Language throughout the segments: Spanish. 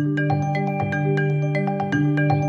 Música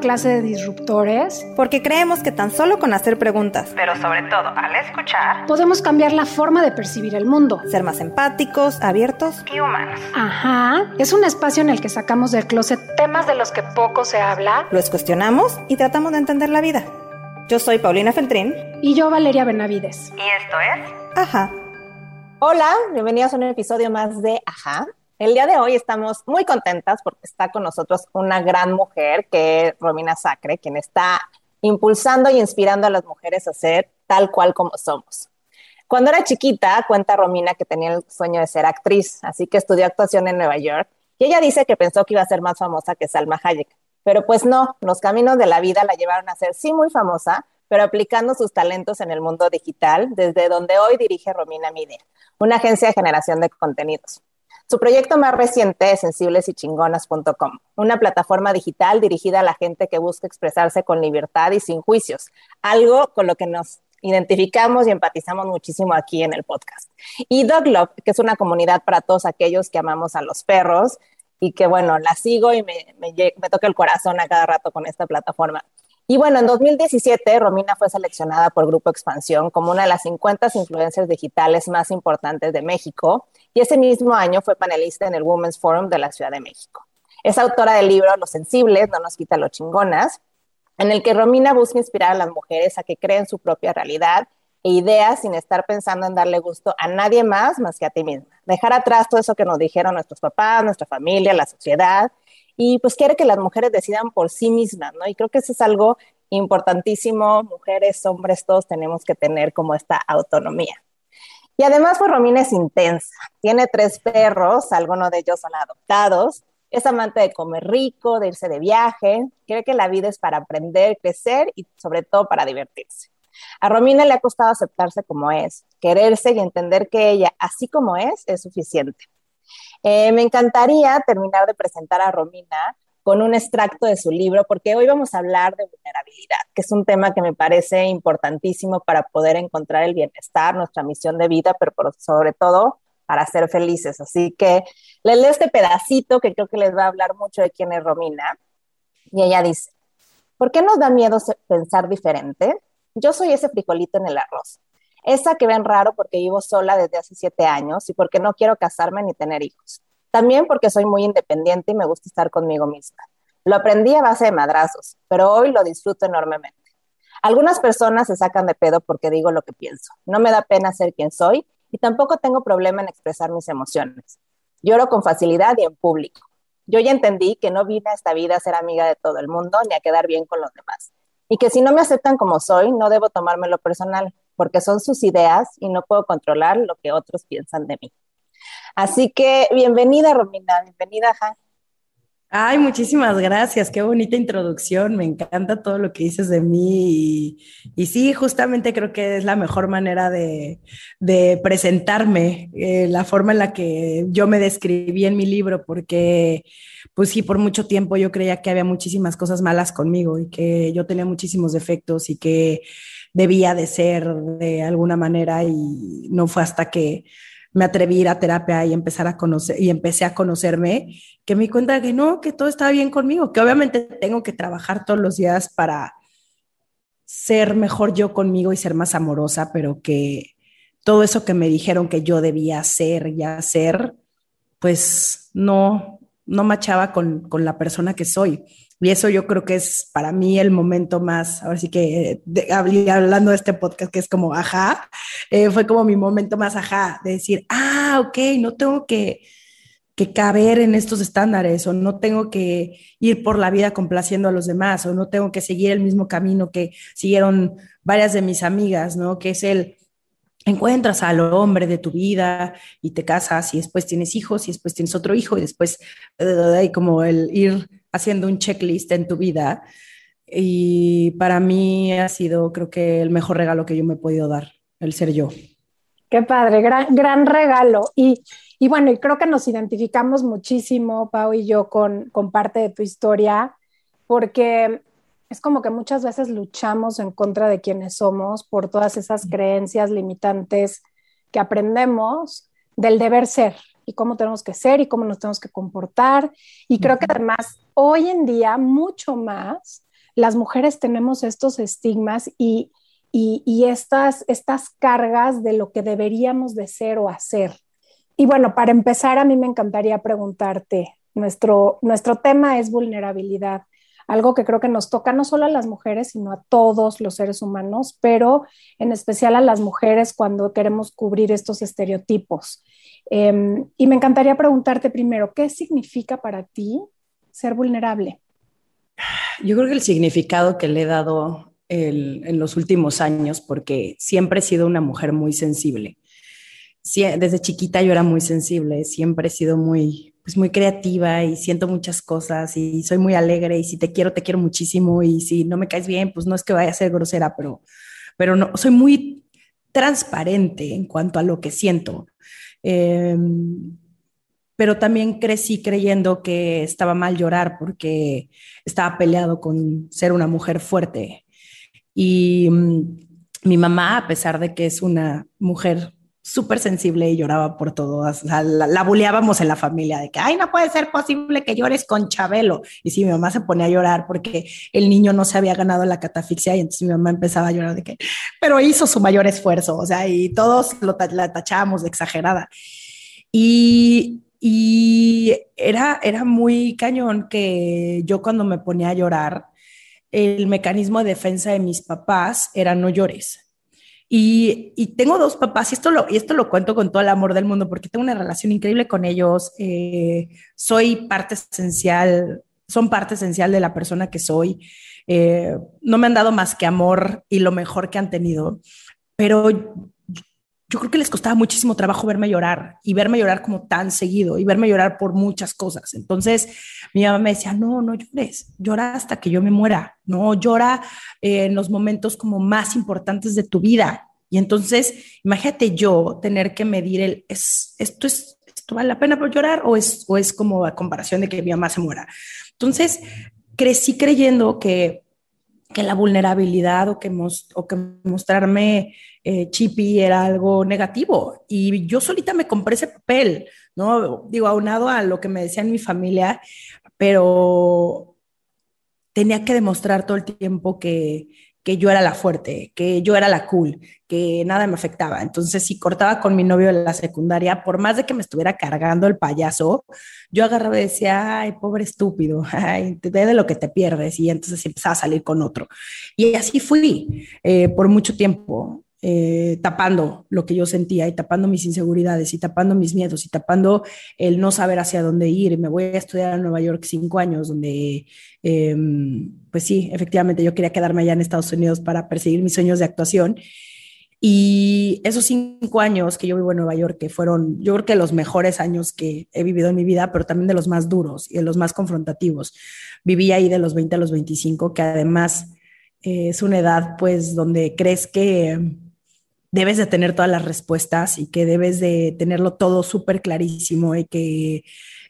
clase de disruptores. Porque creemos que tan solo con hacer preguntas, pero sobre todo al escuchar, podemos cambiar la forma de percibir el mundo. Ser más empáticos, abiertos y humanos. Ajá. Es un espacio en el que sacamos del closet temas de los que poco se habla, los cuestionamos y tratamos de entender la vida. Yo soy Paulina Feltrín. Y yo Valeria Benavides. Y esto es Ajá. Hola, bienvenidos a un episodio más de Ajá. El día de hoy estamos muy contentas porque está con nosotros una gran mujer que es Romina Sacre, quien está impulsando y inspirando a las mujeres a ser tal cual como somos. Cuando era chiquita, cuenta Romina que tenía el sueño de ser actriz, así que estudió actuación en Nueva York y ella dice que pensó que iba a ser más famosa que Salma Hayek. Pero pues no, los caminos de la vida la llevaron a ser sí muy famosa, pero aplicando sus talentos en el mundo digital, desde donde hoy dirige Romina Media, una agencia de generación de contenidos. Su proyecto más reciente es sensiblesychingonas.com, una plataforma digital dirigida a la gente que busca expresarse con libertad y sin juicios, algo con lo que nos identificamos y empatizamos muchísimo aquí en el podcast. Y Dog Love, que es una comunidad para todos aquellos que amamos a los perros y que, bueno, la sigo y me, toca el corazón a cada rato con esta plataforma. Y bueno, en 2017 Romina fue seleccionada por Grupo Expansión como una de las 50 influencers digitales más importantes de México y ese mismo año fue panelista en el Women's Forum de la Ciudad de México. Es autora del libro Los sensibles no nos quita lo chingonas, en el que Romina busca inspirar a las mujeres a que creen su propia realidad e ideas sin estar pensando en darle gusto a nadie más más que a ti misma. Dejar atrás todo eso que nos dijeron nuestros papás, nuestra familia, la sociedad y pues quiere que las mujeres decidan por sí mismas, ¿no? Y creo que eso es algo importantísimo, mujeres, hombres, todos tenemos que tener como esta autonomía. Y además, pues Romina es intensa, tiene tres perros, algunos de ellos son adoptados, es amante de comer rico, de irse de viaje, cree que la vida es para aprender, crecer y sobre todo para divertirse. A Romina le ha costado aceptarse como es, quererse y entender que ella, así como es, es suficiente. Eh, me encantaría terminar de presentar a Romina con un extracto de su libro, porque hoy vamos a hablar de vulnerabilidad, que es un tema que me parece importantísimo para poder encontrar el bienestar, nuestra misión de vida, pero sobre todo para ser felices. Así que les leo este pedacito que creo que les va a hablar mucho de quién es Romina. Y ella dice, ¿por qué nos da miedo pensar diferente? Yo soy ese frijolito en el arroz. Esa que ven raro porque vivo sola desde hace siete años y porque no quiero casarme ni tener hijos. También porque soy muy independiente y me gusta estar conmigo misma. Lo aprendí a base de madrazos, pero hoy lo disfruto enormemente. Algunas personas se sacan de pedo porque digo lo que pienso. No me da pena ser quien soy y tampoco tengo problema en expresar mis emociones. Lloro con facilidad y en público. Yo ya entendí que no vine a esta vida a ser amiga de todo el mundo ni a quedar bien con los demás. Y que si no me aceptan como soy, no debo tomármelo personal, porque son sus ideas y no puedo controlar lo que otros piensan de mí. Así que bienvenida, Romina, bienvenida, Ja. Ay, muchísimas gracias, qué bonita introducción, me encanta todo lo que dices de mí y, sí, justamente creo que es la mejor manera de, presentarme, eh, la forma en la que yo me describí en mi libro, porque pues sí, por mucho tiempo yo creía que había muchísimas cosas malas conmigo y que yo tenía muchísimos defectos y que debía de ser de alguna manera y no fue hasta que me atreví a ir a terapia y empezar a conocer y empecé a conocerme que me di cuenta que no, que todo estaba bien conmigo, que obviamente tengo que trabajar todos los días para ser mejor yo conmigo y ser más amorosa, pero que todo eso que me dijeron que yo debía hacer y hacer, pues no, no machaba con, con la persona que soy. Y eso yo creo que es para mí el momento más, ahora sí que hablando de este podcast que es como ajá, eh, fue como mi momento más ajá, de decir, ah, ok, no tengo que, que caber en estos estándares o no tengo que ir por la vida complaciendo a los demás o no tengo que seguir el mismo camino que siguieron varias de mis amigas, ¿no? Que es el encuentras al hombre de tu vida y te casas y después tienes hijos y después tienes otro hijo y después hay como el ir haciendo un checklist en tu vida. Y para mí ha sido, creo que, el mejor regalo que yo me he podido dar, el ser yo. Qué padre, gran, gran regalo. Y, y bueno, y creo que nos identificamos muchísimo, Pau y yo, con, con parte de tu historia, porque es como que muchas veces luchamos en contra de quienes somos por todas esas creencias limitantes que aprendemos del deber ser y cómo tenemos que ser y cómo nos tenemos que comportar. Y creo que además hoy en día mucho más las mujeres tenemos estos estigmas y, y, estas, estas cargas de lo que deberíamos de ser o hacer. Y bueno, para empezar, a mí me encantaría preguntarte, nuestro, nuestro tema es vulnerabilidad algo que creo que nos toca no solo a las mujeres, sino a todos los seres humanos, pero en especial a las mujeres cuando queremos cubrir estos estereotipos. Em, y me encantaría preguntarte primero, ¿qué significa para ti ser vulnerable? Yo creo que el significado que le he dado en los últimos años, porque siempre he sido una mujer muy sensible. desde chiquita yo era muy sensible, siempre he sido muy, pues muy creativa y siento muchas cosas y soy muy alegre y si te quiero, te quiero muchísimo y si no me caes bien, pues no es que vaya a ser grosera, pero, pero no, soy muy transparente en cuanto a lo que siento. Em, pero también crecí creyendo que estaba mal llorar porque estaba peleado con ser una mujer fuerte. Y mm, mi mamá, a pesar de que es una mujer súper sensible y lloraba por todo. O sea, la, la buleábamos en la familia de que, ay, no puede ser posible que llores con Chabelo. Y sí, mi mamá se ponía a llorar porque el niño no se había ganado la catafixia y entonces mi mamá empezaba a llorar de que, pero hizo su mayor esfuerzo, o sea, y todos lo, la tachábamos de exagerada. Y, y era, era muy cañón que yo cuando me ponía a llorar, el mecanismo de defensa de mis papás era no llores y, tengo dos papás, y esto, lo, y esto lo cuento con todo el amor del mundo, porque tengo una relación increíble con ellos. Eh, soy parte esencial, son parte esencial de la persona que soy. Eh, no me han dado más que amor y lo mejor que han tenido, pero yo creo que les costaba muchísimo trabajo verme llorar y verme llorar como tan seguido y verme llorar por muchas cosas. Entonces mi mamá me decía, no, no llores, llora hasta que yo me muera, no llora eh, en los momentos como más importantes de tu vida. Y entonces, imagínate yo tener que medir el, ¿es, esto, es, ¿esto vale la pena por llorar o es, o es como a comparación de que mi mamá se muera? Entonces, crecí creyendo que que la vulnerabilidad o que, o que mostrarme eh, chippy era algo negativo. Y yo solita me compré ese papel, ¿no? Digo, aunado a lo que me decían mi familia, pero tenía que demostrar todo el tiempo que, que yo era la fuerte, que yo era la cool, que nada me afectaba. Entonces, si cortaba con mi novio en la secundaria, por más de que me estuviera cargando el payaso, yo agarraba y decía, ay, pobre estúpido, ay, te de lo que te pierdes. Y entonces empezaba a salir con otro. Y así fui eh, por mucho tiempo. Eh, tapando lo que yo sentía y tapando mis inseguridades y tapando mis miedos y tapando el no saber hacia dónde ir. Me voy a estudiar a Nueva York cinco años, donde, em, pues sí, efectivamente yo quería quedarme allá en Estados Unidos para perseguir mis sueños de actuación. Y esos cinco años que yo vivo en Nueva York, que fueron, yo creo que los mejores años que he vivido en mi vida, pero también de los más duros y de los más confrontativos. Viví ahí de los 20 a los 25, que además eh, es una edad, pues, donde crees que debes de tener todas las respuestas y que debes de tenerlo todo súper clarísimo y que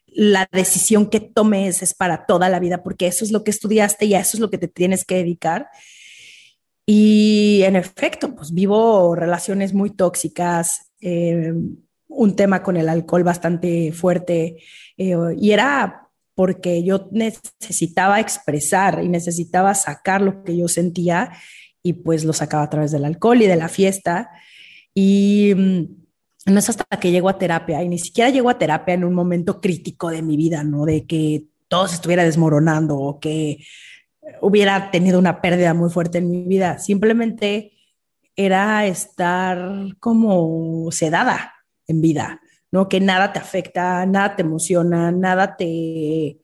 la decisión que tomes es para toda la vida, porque eso es lo que estudiaste y a eso es lo que te tienes que dedicar. Y en efecto, pues vivo relaciones muy tóxicas, eh, un tema con el alcohol bastante fuerte, eh, y era porque yo necesitaba expresar y necesitaba sacar lo que yo sentía y pues lo sacaba a través del alcohol y de la fiesta. Y mm, no es hasta que llego a terapia y ni siquiera llego a terapia en un momento crítico de mi vida, ¿no? De que todo se estuviera desmoronando o que hubiera tenido una pérdida muy fuerte en mi vida. Simplemente era estar como sedada en vida, ¿no? Que nada te afecta, nada te emociona, nada te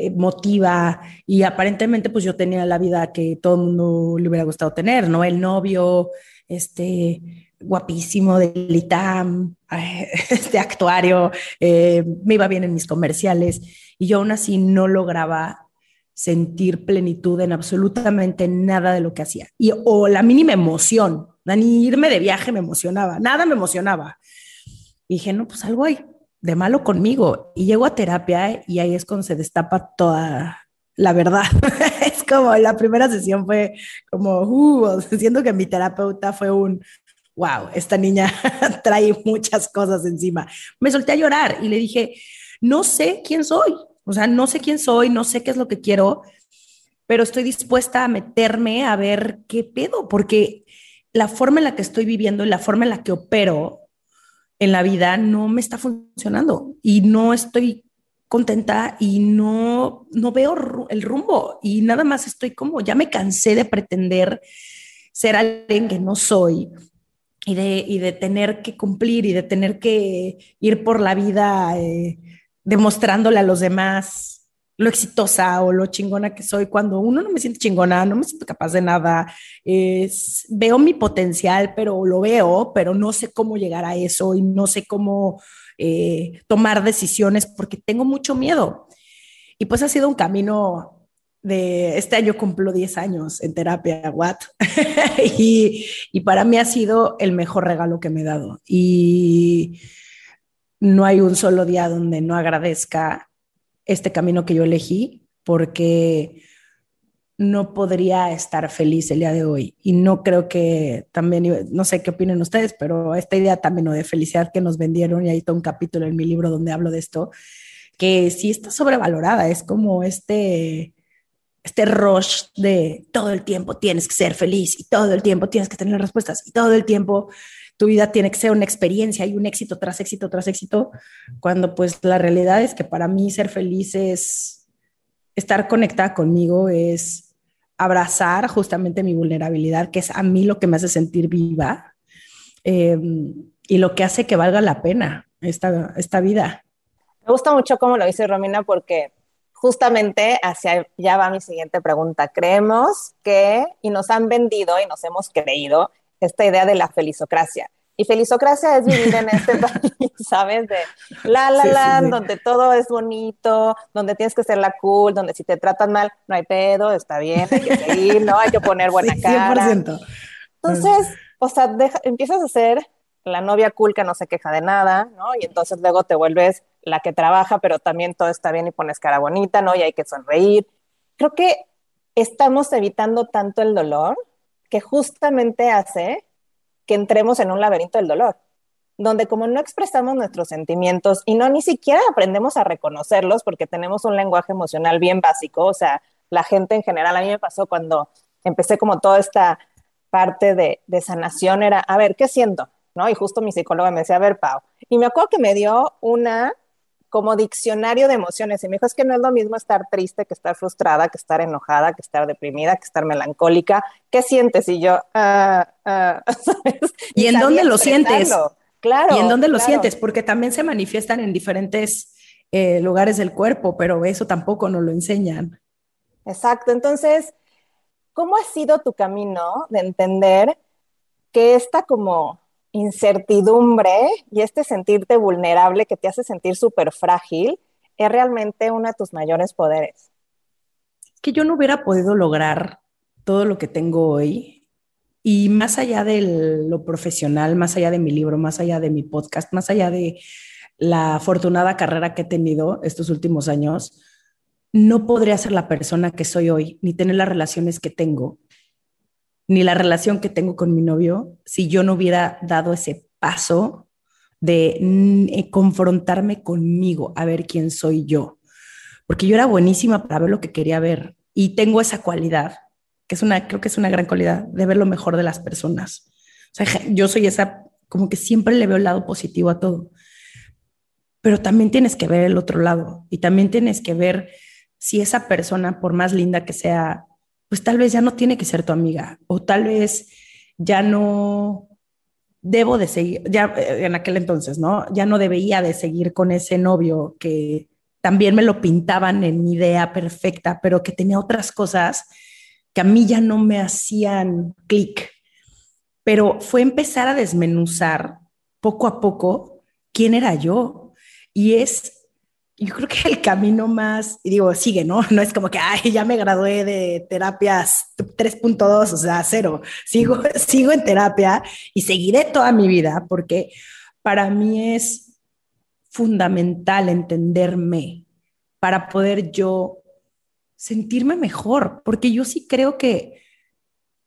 eh, motiva y aparentemente pues yo tenía la vida que todo el mundo le hubiera gustado tener, ¿no? El novio, este, guapísimo del ITAM, este actuario, eh, me iba bien en mis comerciales y yo aún así no lograba sentir plenitud en absolutamente nada de lo que hacía. Y, o la mínima emoción, ni irme de viaje me emocionaba, nada me emocionaba. Dije, no, pues algo hay de malo conmigo. Y llego a terapia y ahí es cuando se destapa toda la verdad. es como la primera sesión fue como, uh, siento que mi terapeuta fue un, wow, esta niña trae muchas cosas encima. Me solté a llorar y le dije, no sé quién soy, o sea, no sé quién soy, no sé qué es lo que quiero, pero estoy dispuesta a meterme a ver qué pedo, porque la forma en la que estoy viviendo y la forma en la que opero en la vida no me está funcionando y no estoy contenta y no, no veo el rumbo y nada más estoy como, ya me cansé de pretender ser alguien que no soy y de, y de tener que cumplir y de tener que ir por la vida. Eh, demostrándole a los demás lo exitosa o lo chingona que soy cuando uno no me siente chingona, no me siento capaz de nada. Veo mi potencial, pero lo veo, pero no sé cómo llegar a eso y no sé cómo eh, tomar decisiones porque tengo mucho miedo. Y pues ha sido un camino de este año cumplo 10 años en terapia, what? y, y para mí ha sido el mejor regalo que me he dado. Y no hay un solo día donde no agradezca este camino que yo elegí, porque no podría estar feliz el día de hoy. Y no creo que también, no sé qué opinen ustedes, pero esta idea también de felicidad que nos vendieron, y hay todo un capítulo en mi libro donde hablo de esto, que sí está sobrevalorada, es como este, este rush de todo el tiempo tienes que ser feliz y todo el tiempo tienes que tener respuestas y todo el tiempo tu vida tiene que ser una experiencia y un éxito tras éxito tras éxito, cuando pues la realidad es que para mí ser feliz es estar conectada conmigo, es abrazar justamente mi vulnerabilidad, que es a mí lo que me hace sentir viva em, y lo que hace que valga la pena esta, esta vida. Me gusta mucho cómo lo dice Romina porque justamente hacia allá va mi siguiente pregunta. Creemos que, y nos han vendido y nos hemos creído, esta idea de la felicocracia. Y felicocracia es vivir en este país, ¿sabes? De la, la, la, donde todo es bonito, donde tienes que ser la cool, donde si te tratan mal, no hay pedo, está bien, hay que seguir, ¿no? Hay que poner buena cara. 100%. Entonces, o sea, empiezas a ser la novia cool que no se queja de nada, ¿no? Y entonces luego te vuelves la que trabaja, pero también todo está bien y pones cara bonita, ¿no? Y hay que sonreír. Creo que estamos evitando tanto el dolor que justamente hace que entremos en un laberinto del dolor, donde como no expresamos nuestros sentimientos y no ni siquiera aprendemos a reconocerlos porque tenemos un lenguaje emocional bien básico, o sea, la gente en general, a mí me pasó cuando empecé como toda esta parte de, de sanación, era, a ver, ¿qué siento? ¿No? Y justo mi psicóloga me decía, a ver, Pau, y me acuerdo que me dio una como diccionario de emociones. Y me dijo, es que no es lo mismo estar triste que estar frustrada, que estar enojada, que estar deprimida, que estar melancólica. ¿Qué sientes? Y yo, ah, ah", ¿Y, en dónde lo sientes? Claro. ¿Y en dónde lo sientes? Porque también se manifiestan en diferentes eh, lugares del cuerpo, pero eso tampoco nos lo enseñan. Exacto. Entonces, ¿cómo ha sido tu camino de entender que esta como incertidumbre y este sentirte vulnerable que te hace sentir súper frágil es realmente uno de tus mayores poderes. Que yo no hubiera podido lograr todo lo que tengo hoy y más allá de lo profesional, más allá de mi libro, más allá de mi podcast, más allá de la afortunada carrera que he tenido estos últimos años, no podría ser la persona que soy hoy, ni tener las relaciones que tengo, ni la relación que tengo con mi novio si yo no hubiera dado ese paso de mm, eh, confrontarme conmigo, a ver quién soy yo. Porque yo era buenísima para ver lo que quería ver y tengo esa cualidad, que es una, creo que es una gran cualidad, de ver lo mejor de las personas. O sea, yo soy esa, como que siempre le veo el lado positivo a todo. Pero también tienes que ver el otro lado y también tienes que ver si esa persona, por más linda que sea, pues tal vez ya no tiene que ser tu amiga o tal vez ya no debo de seguir, ya eh, en aquel entonces, ¿no? Ya no debía de seguir con ese novio que también me lo pintaban en mi idea perfecta, pero que tenía otras cosas que a mí ya no me hacían clic. pero fue empezar a desmenuzar poco a poco quién era yo. Y es yo creo que el camino más, y digo, sigue, ¿no? No es como que, ay, ya me gradué de terapias 3.2, o sea, cero. Sigo, sigo en terapia y seguiré toda mi vida porque para mí es fundamental entenderme para poder yo sentirme mejor, porque yo sí creo que,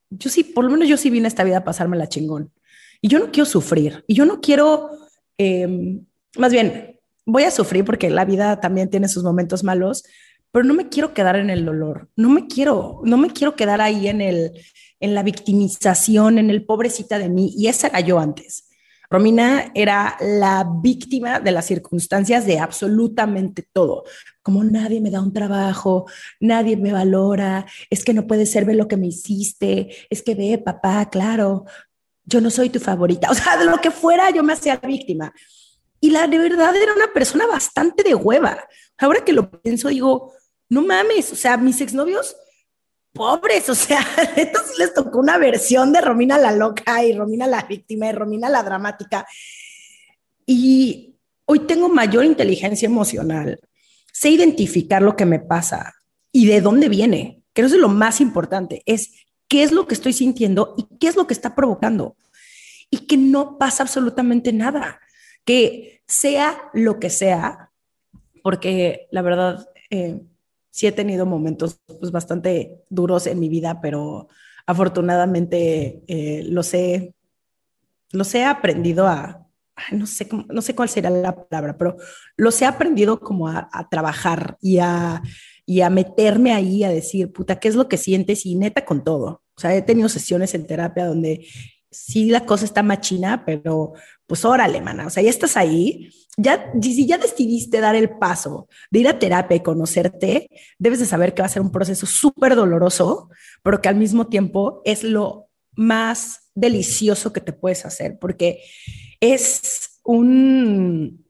yo sí, por lo menos yo sí vine a esta vida a pasarme la chingón. Y yo no quiero sufrir, y yo no quiero, em, más bien, voy a sufrir porque la vida también tiene sus momentos malos, pero no me quiero quedar en el dolor, no me quiero, no me quiero quedar ahí en el, en la victimización, en el pobrecita de mí, y esa era yo antes. Romina era la víctima de las circunstancias de absolutamente todo. Como nadie me da un trabajo, nadie me valora, es que no puede ser ver lo que me hiciste, es que ve, papá, claro, yo no soy tu favorita. O sea, de lo que fuera, yo me hacía víctima. Y la de verdad era una persona bastante de hueva. Ahora que lo pienso, digo, no mames, o sea, mis exnovios, pobres, o sea, entonces les tocó una versión de Romina la loca y Romina la víctima y Romina la dramática. Y hoy tengo mayor inteligencia emocional, sé identificar lo que me pasa y de dónde viene, que eso es lo más importante, es qué es lo que estoy sintiendo y qué es lo que está provocando. Y que no pasa absolutamente nada que sea lo que sea, porque la verdad, eh, sí he tenido momentos pues, bastante duros en mi vida, pero afortunadamente eh, los, he, los he aprendido a, no sé, no sé cuál sería la palabra, pero los he aprendido como a, a trabajar y a, y a meterme ahí a decir, puta, ¿qué es lo que sientes? Y neta con todo. O sea, he tenido sesiones en terapia donde sí la cosa está machina, pero pues órale, mana, o sea, ya estás ahí, ya, si ya decidiste dar el paso de ir a terapia y conocerte, debes de saber que va a ser un proceso súper doloroso, pero que al mismo tiempo es lo más delicioso que te puedes hacer, porque es un,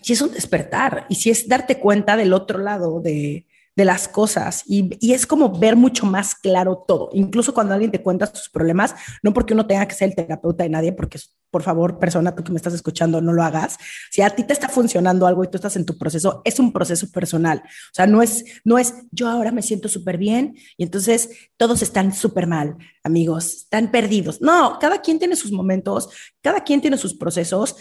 si es un despertar y si es darte cuenta del otro lado de, de las cosas y, es como ver mucho más claro todo, incluso cuando alguien te cuenta sus problemas, no porque uno tenga que ser el terapeuta de nadie, porque por favor, persona, tú que me estás escuchando, no lo hagas. Si a ti te está funcionando algo y tú estás en tu proceso, es un proceso personal. O sea, no es, no es yo ahora me siento súper bien y entonces todos están súper mal, amigos, están perdidos. No, cada quien tiene sus momentos, cada quien tiene sus procesos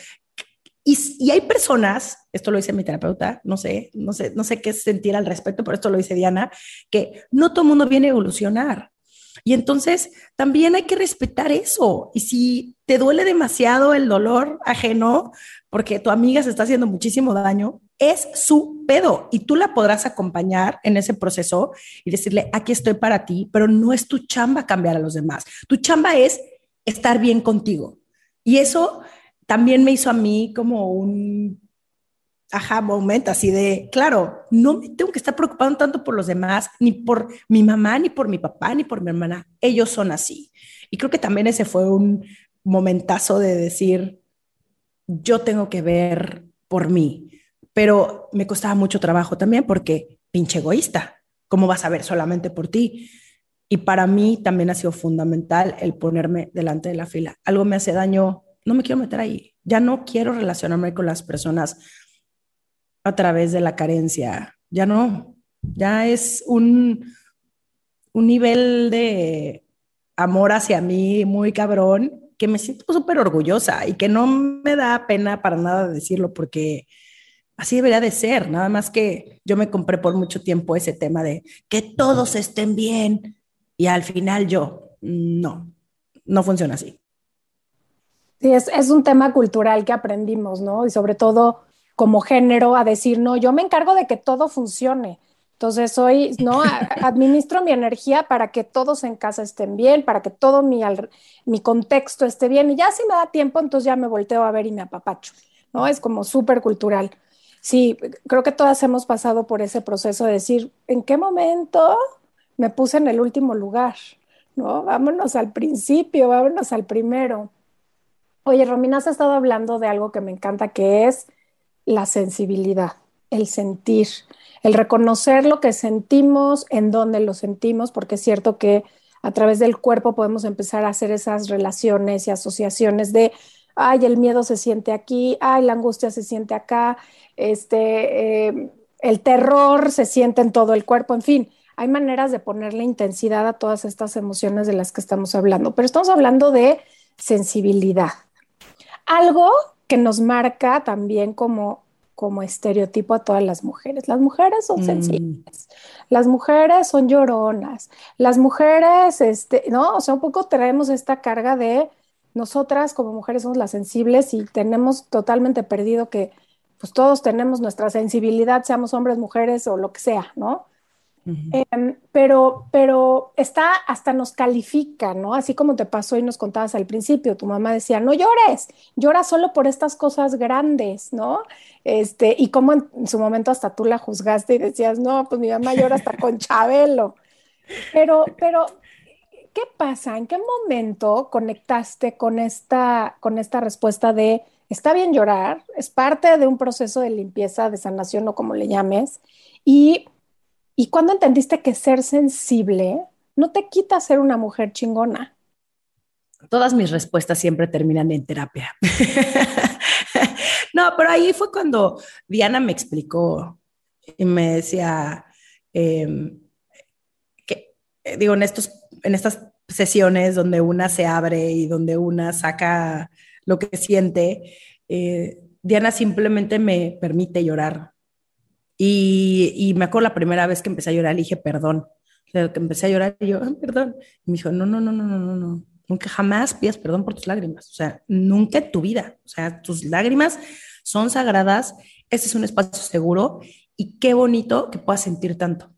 y, hay personas, esto lo dice mi terapeuta, no sé, no sé, no sé qué sentir al respecto, pero esto lo dice Diana, que no todo mundo viene a evolucionar. Y entonces también hay que respetar eso. Y si te duele demasiado el dolor ajeno, porque tu amiga se está haciendo muchísimo daño, es su pedo y tú la podrás acompañar en ese proceso y decirle, aquí estoy para ti, pero no es tu chamba cambiar a los demás. Tu chamba es estar bien contigo. Y eso también me hizo a mí como un ajá momento así de, claro, no me tengo que estar preocupando tanto por los demás, ni por mi mamá, ni por mi papá, ni por mi hermana. Ellos son así. Y creo que también ese fue un momentazo de decir, yo tengo que ver por mí. Pero me costaba mucho trabajo también porque pinche egoísta. ¿Cómo vas a ver solamente por ti? Y para mí también ha sido fundamental el ponerme delante de la fila. Algo me hace daño, no me quiero meter ahí. Ya no quiero relacionarme con las personas a través de la carencia. Ya no. Ya es un, un nivel de amor hacia mí muy cabrón que me siento súper orgullosa y que no me da pena para nada decirlo porque así debería de ser, nada más que yo me compré por mucho tiempo ese tema de que todos estén bien y al final yo, no, no funciona así. Sí, es, un tema cultural que aprendimos, ¿no? Y sobre todo como género a decir, no, yo me encargo de que todo funcione. Entonces soy, ¿no? Administro mi energía para que todos en casa estén bien, para que todo mi, mi contexto esté bien. Y ya si me da tiempo, entonces ya me volteo a ver y me apapacho, ¿no? Es como súper cultural. Sí, creo que todas hemos pasado por ese proceso de decir, ¿en qué momento me puse en el último lugar? ¿No? Vámonos al principio, vámonos al primero. Oye, Romina, has estado hablando de algo que me encanta, que es la sensibilidad, el sentir, el reconocer lo que sentimos, en dónde lo sentimos, porque es cierto que a través del cuerpo podemos empezar a hacer esas relaciones y asociaciones de, ay, el miedo se siente aquí, ay, la angustia se siente acá, este, eh, el terror se siente en todo el cuerpo, en fin, hay maneras de ponerle intensidad a todas estas emociones de las que estamos hablando, pero estamos hablando de sensibilidad. Algo que nos marca también como, como estereotipo a todas las mujeres. Las mujeres son mm. sensibles, las mujeres son lloronas, las mujeres, este, ¿no? O sea, un poco traemos esta carga de nosotras como mujeres somos las sensibles y tenemos totalmente perdido que pues todos tenemos nuestra sensibilidad, seamos hombres, mujeres o lo que sea, ¿no? Em, pero, pero está, hasta nos califica, ¿no? Así como te pasó y nos contabas al principio, tu mamá decía, no llores, llora solo por estas cosas grandes, ¿no? Este, y como en, su momento hasta tú la juzgaste y decías, no, pues mi mamá llora hasta con Chabelo. Pero, pero, ¿qué pasa? ¿En qué momento conectaste con esta, con esta respuesta de, está bien llorar, es parte de un proceso de limpieza, de sanación o como le llames, y ¿Y cuando entendiste que ser sensible no te quita ser una mujer chingona? Todas mis respuestas siempre terminan en terapia. no, pero ahí fue cuando Diana me explicó y me decía em, que, eh, digo, en, estos, en estas sesiones donde una se abre y donde una saca lo que siente, eh, Diana simplemente me permite llorar y, me acuerdo la primera vez que empecé a llorar, le dije perdón. Que empecé a llorar y yo, perdón. Y me dijo, no, no, no, no, no, no, no. Nunca jamás pidas perdón por tus lágrimas. O sea, nunca en tu vida. O sea, tus lágrimas son sagradas. Este es un espacio seguro y qué bonito que puedas sentir tanto.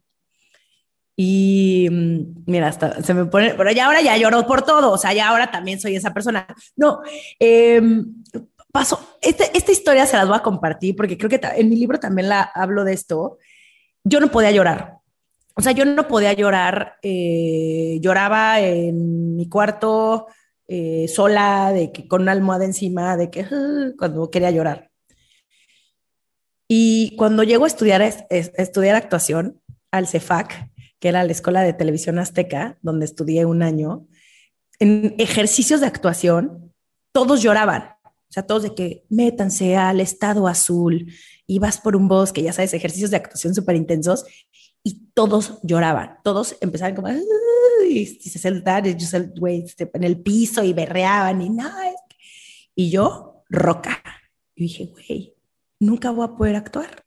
Y mm, mira, hasta se me pone, pero ya ahora ya lloro por todo, o sea, ya ahora también soy esa persona. No, eh, pasó, esta historia se las voy a compartir porque creo que en mi libro también la hablo de esto. Yo no podía llorar. O sea, yo no podía llorar. Eh, lloraba en mi cuarto eh, sola, de que con una almohada encima, de que cuando quería llorar. Y cuando llego a estudiar, a estudiar actuación al CEFAC, que era la Escuela de Televisión Azteca, donde estudié un año, en ejercicios de actuación, todos lloraban. O sea, todos de que métanse al estado azul y vas por un bosque, ya sabes, ejercicios de actuación súper intensos y todos lloraban, todos empezaban como y, se sentaban este, en el piso y berreaban y nada. Y yo, roca. Y dije, güey, nunca voy a poder actuar,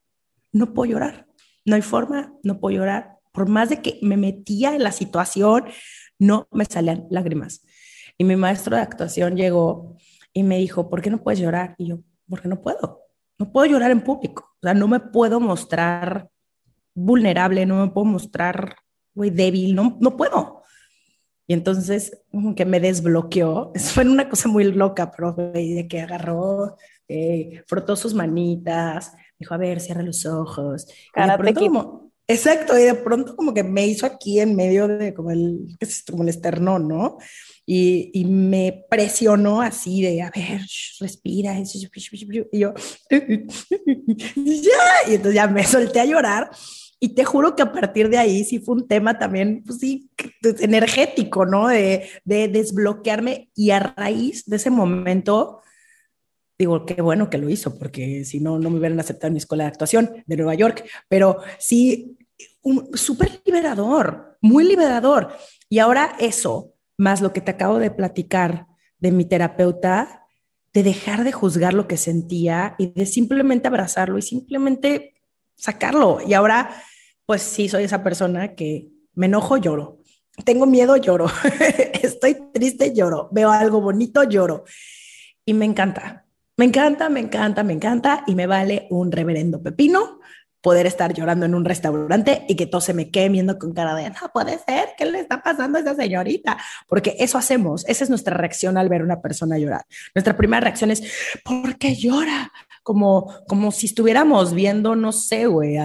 no puedo llorar, no hay forma, no puedo llorar. Por más de que me metía en la situación, no me salían lágrimas. Y mi maestro de actuación llegó y me dijo, ¿por qué no puedes llorar? Y yo, porque no puedo. No puedo llorar en público. O sea, no me puedo mostrar vulnerable, no me puedo mostrar, güey, débil, no, no puedo. Y entonces, como que me desbloqueó. Fue una cosa muy loca, pero de que agarró, eh, frotó sus manitas, dijo, a ver, cierra los ojos. exacto, y de pronto como que me hizo aquí en medio de como el, como el esternón, ¿no? Y, me presionó así de, a ver, respira, y yo, ya, y entonces ya me solté a llorar. Y te juro que a partir de ahí sí fue un tema también, pues sí, energético, ¿no? De, de desbloquearme y a raíz de ese momento, digo, qué bueno que lo hizo, porque si no, no me hubieran aceptado en mi escuela de actuación de Nueva York, pero sí, súper liberador, muy liberador. Y ahora eso, más lo que te acabo de platicar de mi terapeuta, de dejar de juzgar lo que sentía y de simplemente abrazarlo y simplemente sacarlo. Y ahora, pues sí, soy esa persona que me enojo, lloro. Tengo miedo, lloro. Estoy triste, lloro. Veo algo bonito, lloro. Y me encanta. Me encanta, me encanta, me encanta y me vale un reverendo pepino poder estar llorando en un restaurante y que todo se me quede viendo con cara de, no puede ser, ¿qué le está pasando a esa señorita? Porque eso hacemos, esa es nuestra reacción al ver a una persona llorar. Nuestra primera reacción es, ¿por qué llora? Como, como si estuviéramos viendo, no sé, güey,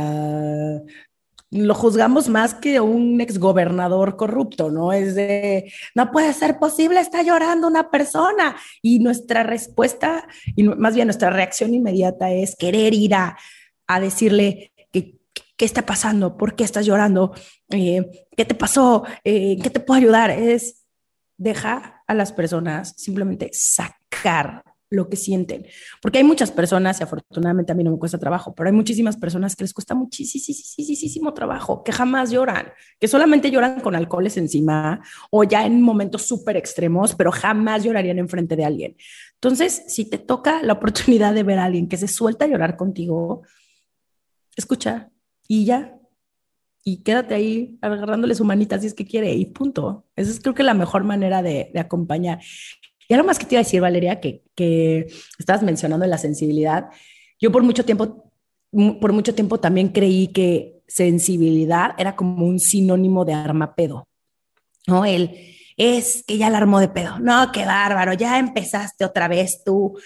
lo juzgamos más que un exgobernador corrupto, ¿no? Es de, no puede ser posible, está llorando una persona. Y nuestra respuesta, y más bien nuestra reacción inmediata es querer ir a a decirle que, ¿qué está pasando? ¿Por qué estás llorando? Eh, ¿Qué te pasó? Eh, ¿Qué te puedo ayudar? Es deja a las personas simplemente sacar lo que sienten. Porque hay muchas personas, y afortunadamente a mí no me cuesta trabajo, pero hay muchísimas personas que les cuesta muchísimo trabajo, que jamás lloran, que solamente lloran con alcoholes encima o ya en momentos súper extremos, pero jamás llorarían en frente de alguien. Entonces, si te toca la oportunidad de ver a alguien que se suelta a llorar contigo, escucha y ya. Y quédate ahí agarrándole su manita si es que quiere y punto. Esa es creo que la mejor manera de, de acompañar. Y algo más que te iba a decir, Valeria, que, que estabas mencionando la sensibilidad. Yo por mucho tiempo, por mucho tiempo también creí que sensibilidad era como un sinónimo de arma pedo. ¿no? El, es que ya la armó de pedo. No, qué bárbaro, ya empezaste otra vez tú.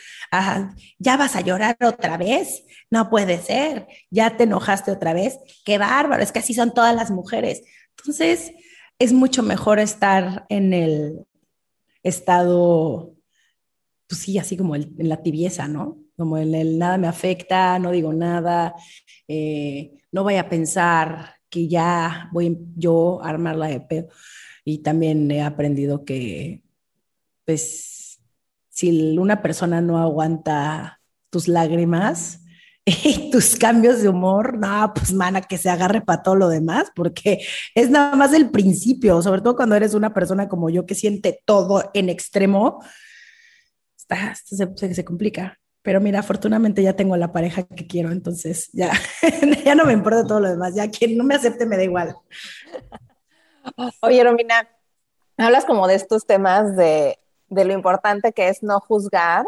Ya vas a llorar otra vez. No puede ser. Ya te enojaste otra vez. Qué bárbaro, es que así son todas las mujeres. Entonces, es mucho mejor estar en el, estado, pues sí, así como en la tibieza, ¿no? Como en el nada me afecta, no digo nada, eh, no vaya a pensar que ya voy yo a armarla de pedo. Y también he aprendido que, pues, si una persona no aguanta tus lágrimas, y tus cambios de humor, no, pues mana, que se agarre para todo lo demás, porque es nada más el principio, sobre todo cuando eres una persona como yo que siente todo en extremo, está, se, se, complica. Pero mira, afortunadamente ya tengo la pareja que quiero, entonces ya, ya no me importa todo lo demás, ya quien no me acepte me da igual. Oye, Romina, hablas como de estos temas de, de lo importante que es no juzgar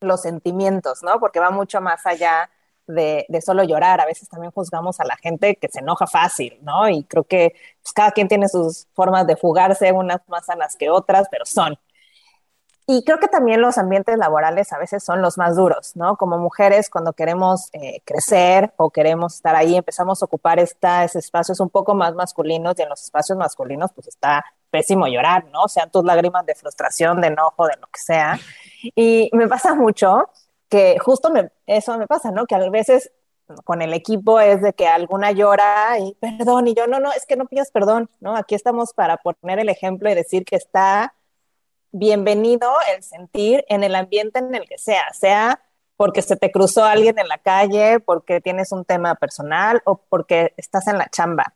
los sentimientos, ¿no? Porque va mucho más allá de, solo llorar. A veces también juzgamos a la gente que se enoja fácil, ¿no? Y creo que pues, cada quien tiene sus formas de fugarse, unas más sanas que otras, pero son. Y creo que también los ambientes laborales a veces son los más duros, ¿no? Como mujeres, cuando queremos eh, crecer o queremos estar ahí, empezamos a ocupar estos espacios un poco más masculinos y en los espacios masculinos pues está pésimo llorar, ¿no? Sean tus lágrimas de frustración, de enojo, de lo que sea. Y me pasa mucho que justo eso me pasa, ¿no? Que a veces con el equipo es de que alguna llora y perdón, y yo no, no, es que no pidas perdón, ¿no? Aquí estamos para poner el ejemplo y decir que está bienvenido el sentir en el ambiente en el que sea, sea porque se te cruzó alguien en la calle, porque tienes un tema personal o porque estás en la chamba.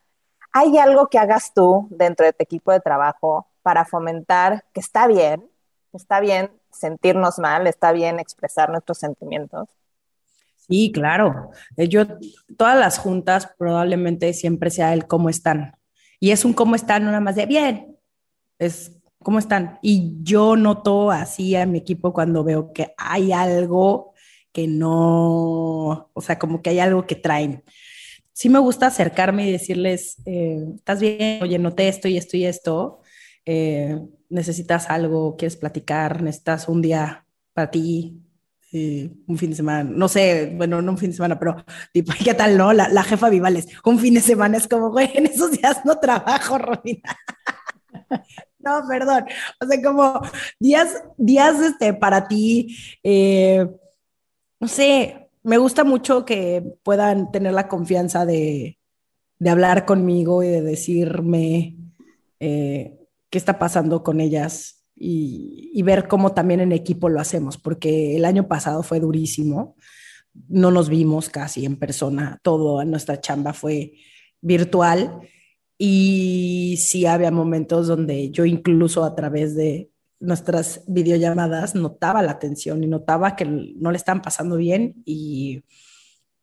¿Hay algo que hagas tú dentro de tu equipo de trabajo para fomentar que está bien, está bien sentirnos mal, está bien expresar nuestros sentimientos? Sí, claro. Eh, yo, todas las juntas probablemente siempre sea el cómo están. Y es un cómo están, nada más de bien. Es cómo están. Y yo noto así a mi equipo cuando veo que hay algo que no, o sea, como que hay algo que traen sí me gusta acercarme y decirles, eh, ¿estás bien? Oye, noté esto y esto y esto. Eh, ¿Necesitas algo? ¿Quieres platicar? ¿Necesitas un día para ti? Eh, un fin de semana, no sé, bueno, no un fin de semana, pero tipo, ¿qué tal, no? La, la jefa Vivales, un fin de semana es como, güey, en esos días no trabajo, Romina. no, perdón, o sea, como días, días este, para ti, no sé, me gusta mucho que puedan tener la confianza de, hablar conmigo y de decirme eh, qué está pasando con ellas y, ver cómo también en equipo lo hacemos, porque el año pasado fue durísimo, no nos vimos casi en persona, todo nuestra chamba fue virtual y sí había momentos donde yo incluso a través de, nuestras videollamadas notaba la tensión y notaba que no le estaban pasando bien y,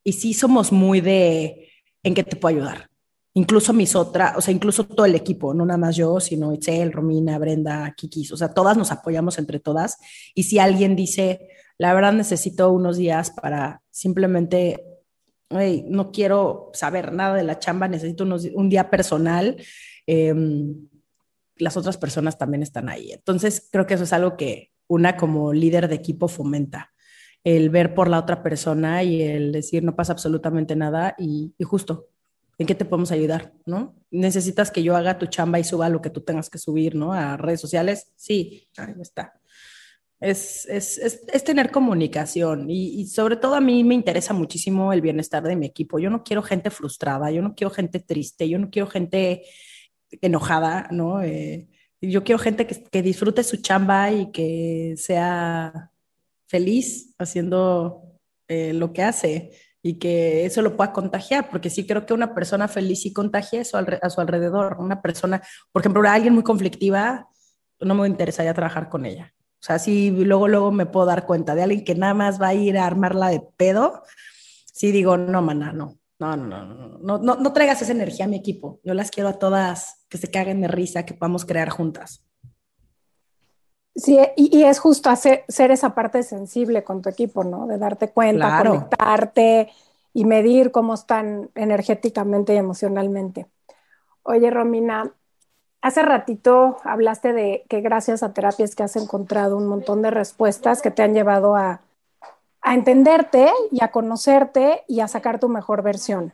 y sí somos muy de en qué te puedo ayudar. Incluso mis otras, o sea, incluso todo el equipo, no nada más yo, sino Itzel, Romina, Brenda, Kikis, o sea, todas nos apoyamos entre todas. Y si alguien dice, la verdad necesito unos días para simplemente, no quiero saber nada de la chamba, necesito un día personal, eh, las otras personas también están ahí. Entonces, creo que eso es algo que una como líder de equipo fomenta, el ver por la otra persona y el decir no pasa absolutamente nada y, justo, ¿en qué te podemos ayudar? ¿No? ¿Necesitas que yo haga tu chamba y suba lo que tú tengas que subir, ¿no? A redes sociales? Sí, ahí está. Es, es, es, es tener comunicación y, sobre todo a mí me interesa muchísimo el bienestar de mi equipo. Yo no quiero gente frustrada, yo no quiero gente triste, yo no quiero gente enojada, ¿no? Eh, yo quiero gente que, que, disfrute su chamba y que sea feliz haciendo eh, lo que hace y que eso lo pueda contagiar, porque sí creo que una persona feliz sí contagia eso a su alrededor. Una persona, por ejemplo, alguien muy conflictiva, no me interesaría trabajar con ella. O sea, si luego, luego me puedo dar cuenta de alguien que nada más va a ir a armarla de pedo, sí digo, no, mana, no, no, no, no, no, no, no traigas esa energía a mi equipo. Yo las quiero a todas que se caguen de risa, que podamos crear juntas. Sí, y, y, es justo hacer, ser esa parte sensible con tu equipo, ¿no? De darte cuenta, claro. conectarte y medir cómo están energéticamente y emocionalmente. Oye, Romina, hace ratito hablaste de que gracias a terapias que has encontrado un montón de respuestas que te han llevado a, a entenderte y a conocerte y a sacar tu mejor versión.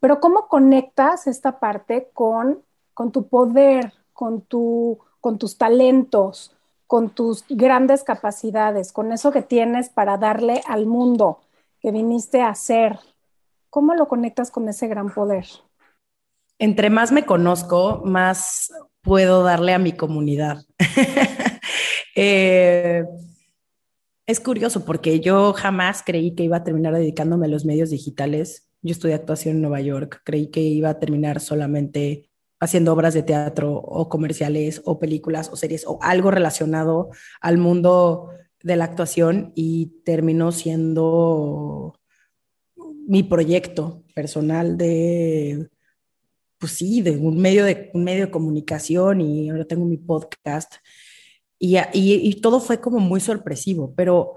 Pero ¿cómo conectas esta parte con, con tu poder, con, tu, con tus talentos? con tus grandes capacidades, con eso que tienes para darle al mundo que viniste a hacer. ¿Cómo lo conectas con ese gran poder? Entre más me conozco, más puedo darle a mi comunidad. eh, es curioso porque yo jamás creí que iba a terminar dedicándome a los medios digitales. Yo estudié actuación en Nueva York, creí que iba a terminar solamente haciendo obras de teatro o comerciales o películas o series o algo relacionado al mundo de la actuación y terminó siendo mi proyecto personal de, pues sí, de un medio de, un medio de comunicación y ahora tengo mi podcast. Y, y, y todo fue como muy sorpresivo, pero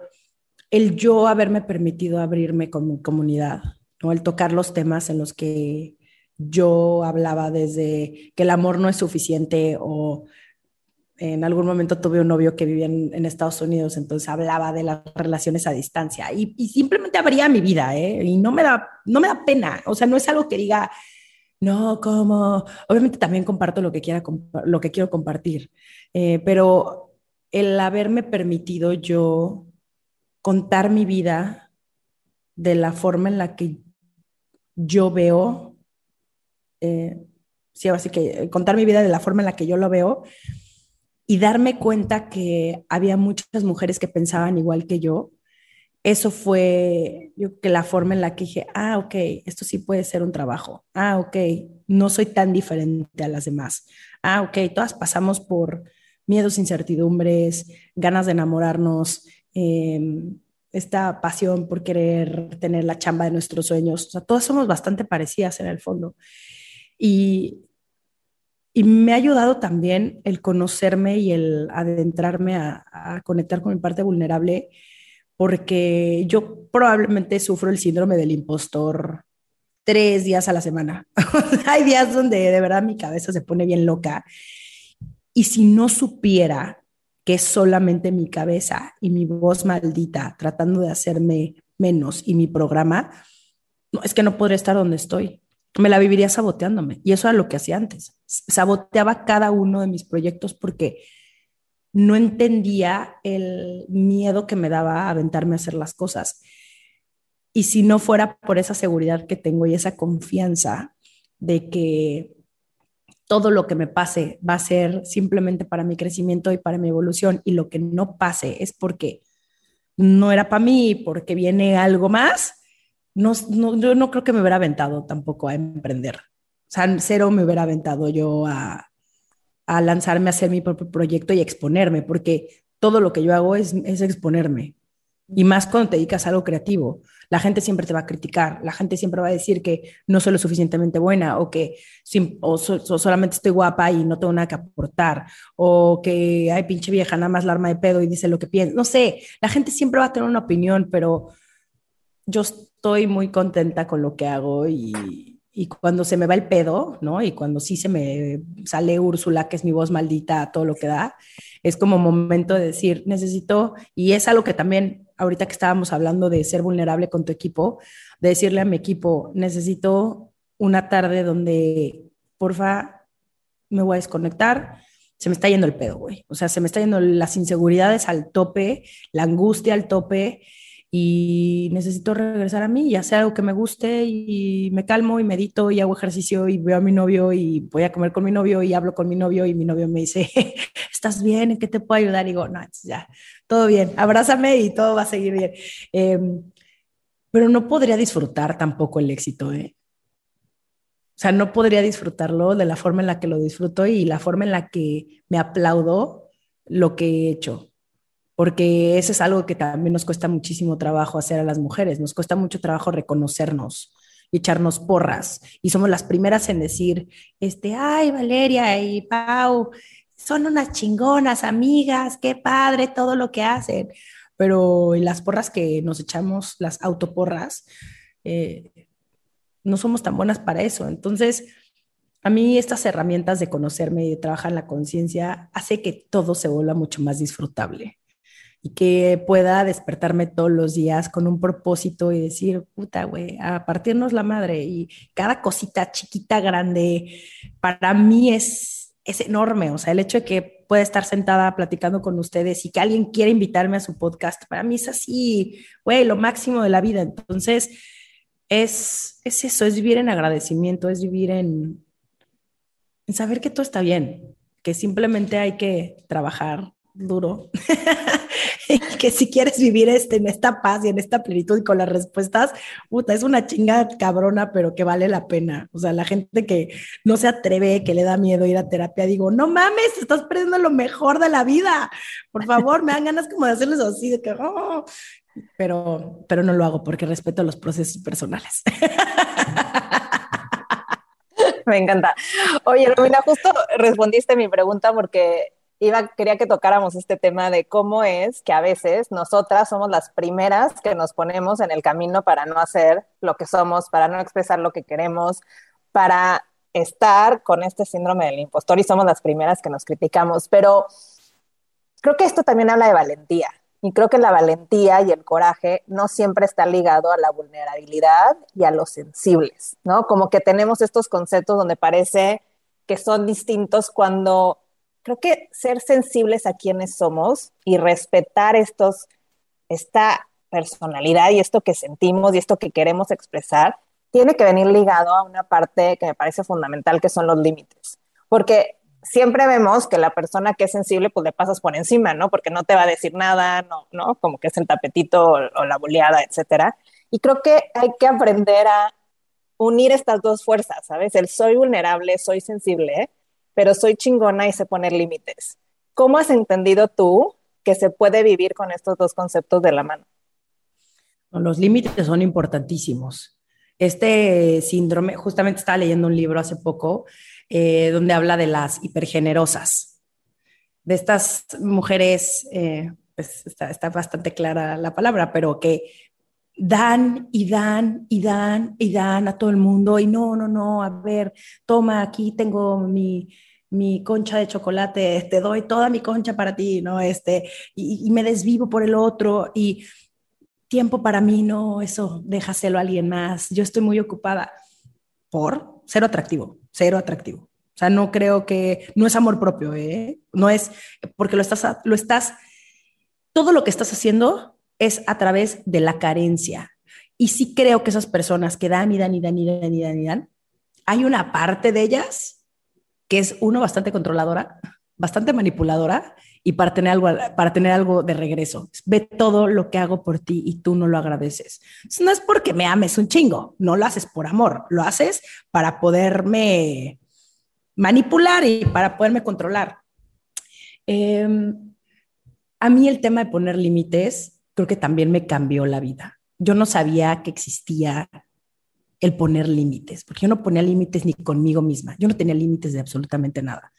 el yo haberme permitido abrirme con mi comunidad, ¿no? el tocar los temas en los que yo hablaba desde que el amor no es suficiente o en algún momento tuve un novio que vivía en, Estados Unidos, entonces hablaba de las relaciones a distancia y, y, simplemente abría mi vida, ¿eh? Y no me, da, no me da pena, o sea, no es algo que diga, no, como, obviamente también comparto lo que, lo que quiero compartir, eh, pero el haberme permitido yo contar mi vida de la forma en la que yo veo eh, sí, así que contar mi vida de la forma en la que yo lo veo y darme cuenta que había muchas mujeres que pensaban igual que yo. Eso fue yo que la forma en la que dije, ah, ok, esto sí puede ser un trabajo. Ah, ok, no soy tan diferente a las demás. Ah, ok, todas pasamos por miedos, incertidumbres, ganas de enamorarnos, eh, esta pasión por querer tener la chamba de nuestros sueños. O sea, todas somos bastante parecidas en el fondo. Y, y me ha ayudado también el conocerme y el adentrarme a, a, conectar con mi parte vulnerable, porque yo probablemente sufro el síndrome del impostor tres días a la semana. Hay días donde de verdad mi cabeza se pone bien loca. Y si no supiera que es solamente mi cabeza y mi voz maldita tratando de hacerme menos y mi programa, no, es que no podría estar donde estoy me la viviría saboteándome. Y eso era lo que hacía antes. Saboteaba cada uno de mis proyectos porque no entendía el miedo que me daba aventarme a hacer las cosas. Y si no fuera por esa seguridad que tengo y esa confianza de que todo lo que me pase va a ser simplemente para mi crecimiento y para mi evolución y lo que no pase es porque no era para mí, porque viene algo más, no, no, yo no creo que me hubiera aventado tampoco a emprender. O sea, cero me hubiera aventado yo a, a lanzarme a hacer mi propio proyecto y exponerme, porque todo lo que yo hago es, es exponerme. Y más cuando te dedicas a algo creativo. La gente siempre te va a criticar, la gente siempre va a decir que no soy lo suficientemente buena o que o, so, o solamente estoy guapa y no tengo nada que aportar o que, ay, pinche vieja, nada más la arma de pedo y dice lo que piensa. No sé, la gente siempre va a tener una opinión, pero yo estoy muy contenta con lo que hago y, y, cuando se me va el pedo, ¿no? Y cuando sí se me sale Úrsula, que es mi voz maldita, todo lo que da, es como momento de decir, necesito, y es algo que también, ahorita que estábamos hablando de ser vulnerable con tu equipo, de decirle a mi equipo, necesito una tarde donde, porfa, me voy a desconectar, se me está yendo el pedo, güey. O sea, se me está yendo las inseguridades al tope, la angustia al tope y necesito regresar a mí y hacer algo que me guste y me calmo y medito y hago ejercicio y veo a mi novio y voy a comer con mi novio y hablo con mi novio y mi novio me dice, ¿estás bien? ¿En qué te puedo ayudar? Y digo, no, ya, todo bien, abrázame y todo va a seguir bien. Em, pero no podría disfrutar tampoco el éxito, ¿eh? O sea, no podría disfrutarlo de la forma en la que lo disfruto y la forma en la que me aplaudo lo que he hecho porque eso es algo que también nos cuesta muchísimo trabajo hacer a las mujeres, nos cuesta mucho trabajo reconocernos y echarnos porras. Y somos las primeras en decir, este, ay, Valeria y Pau, son unas chingonas amigas, qué padre todo lo que hacen. Pero las porras que nos echamos, las autoporras, eh, no somos tan buenas para eso. Entonces, a mí estas herramientas de conocerme y de trabajar en la conciencia hace que todo se vuelva mucho más disfrutable y que pueda despertarme todos los días con un propósito y decir, puta, güey, a partirnos la madre. Y cada cosita chiquita, grande, para mí es, es enorme. O sea, el hecho de que pueda estar sentada platicando con ustedes y que alguien quiera invitarme a su podcast, para mí es así, güey, lo máximo de la vida. Entonces, es, es eso, es vivir en agradecimiento, es vivir en, en saber que todo está bien, que simplemente hay que trabajar duro que si quieres vivir este, en esta paz y en esta plenitud y con las respuestas, puta, es una chinga cabrona, pero que vale la pena. O sea, la gente que no se atreve, que le da miedo ir a terapia, digo, no mames, estás perdiendo lo mejor de la vida. Por favor, me dan ganas como de hacerles así, de que, oh". pero, pero no lo hago porque respeto los procesos personales. Me encanta. Oye, Romina, justo respondiste mi pregunta porque iba, quería que tocáramos este tema de cómo es que a veces nosotras somos las primeras que nos ponemos en el camino para no hacer lo que somos, para no expresar lo que queremos, para estar con este síndrome del impostor y somos las primeras que nos criticamos. Pero creo que esto también habla de valentía. Y creo que la valentía y el coraje no siempre está ligado a la vulnerabilidad y a los sensibles, ¿no? Como que tenemos estos conceptos donde parece que son distintos cuando creo que ser sensibles a quienes somos y respetar estos, esta personalidad y esto que sentimos y esto que queremos expresar, tiene que venir ligado a una parte que me parece fundamental, que son los límites. Porque siempre vemos que la persona que es sensible, pues le pasas por encima, ¿no? Porque no te va a decir nada, ¿no? ¿no? Como que es el tapetito o, o la boleada, etcétera. Y creo que hay que aprender a unir estas dos fuerzas, ¿sabes? El soy vulnerable, soy sensible, pero soy chingona y sé poner límites. ¿Cómo has entendido tú que se puede vivir con estos dos conceptos de la mano? Los límites son importantísimos. Este síndrome, justamente estaba leyendo un libro hace poco eh, donde habla de las hipergenerosas, de estas mujeres, eh, pues está, está bastante clara la palabra, pero que dan y dan y dan y dan a todo el mundo y no, no, no, a ver, toma, aquí tengo mi, mi concha de chocolate, te doy toda mi concha para ti, ¿no? Este, y, me desvivo por el otro y tiempo para mí, no, eso, déjaselo a alguien más, yo estoy muy ocupada por cero atractivo, cero atractivo. O sea, no creo que, no es amor propio, ¿eh? No es porque lo estás, lo estás, todo lo que estás haciendo es a través de la carencia. Y sí creo que esas personas que dan y dan y dan y dan y dan y dan, hay una parte de ellas que es uno bastante controladora, bastante manipuladora y para tener algo, para tener algo de regreso. Ve todo lo que hago por ti y tú no lo agradeces. no es porque me ames un chingo, no lo haces por amor, lo haces para poderme manipular y para poderme controlar. Em, a mí el tema de poner límites creo que también me cambió la vida. Yo no sabía que existía el poner límites, porque yo no ponía límites ni conmigo misma, yo no tenía límites de absolutamente nada.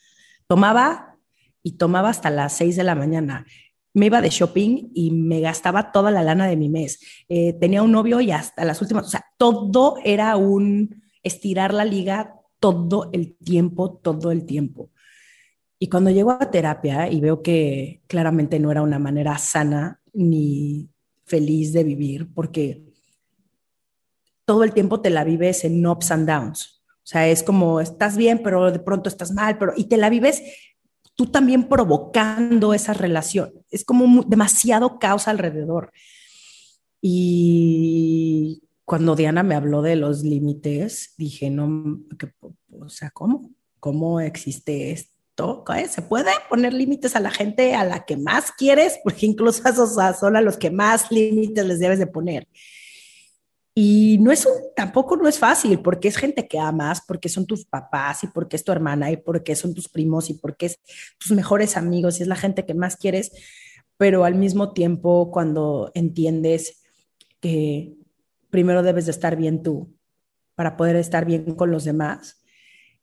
Tomaba y tomaba hasta las seis de la mañana. Me iba de shopping y me gastaba toda la lana de mi mes. Eh, tenía un novio y hasta las últimas, o sea, todo era un estirar la liga todo el tiempo, todo el tiempo. Y cuando llego a terapia y veo que claramente no era una manera sana ni feliz de vivir, porque todo el tiempo te la vives en ups and downs. O sea, es como estás bien, pero de pronto estás mal, pero y te la vives tú también provocando esa relación. Es como demasiado caos alrededor. Y cuando Diana me habló de los límites, dije, no, o sea, ¿cómo? ¿Cómo existe esto? ¿Se puede poner límites a la gente a la que más quieres? Porque incluso a esos son a los que más límites les debes de poner. Y no es un, tampoco no es fácil, porque es gente que amas, porque son tus papás y porque es tu hermana y porque son tus primos y porque es tus mejores amigos y es la gente que más quieres, pero al mismo tiempo cuando entiendes que primero debes de estar bien tú para poder estar bien con los demás,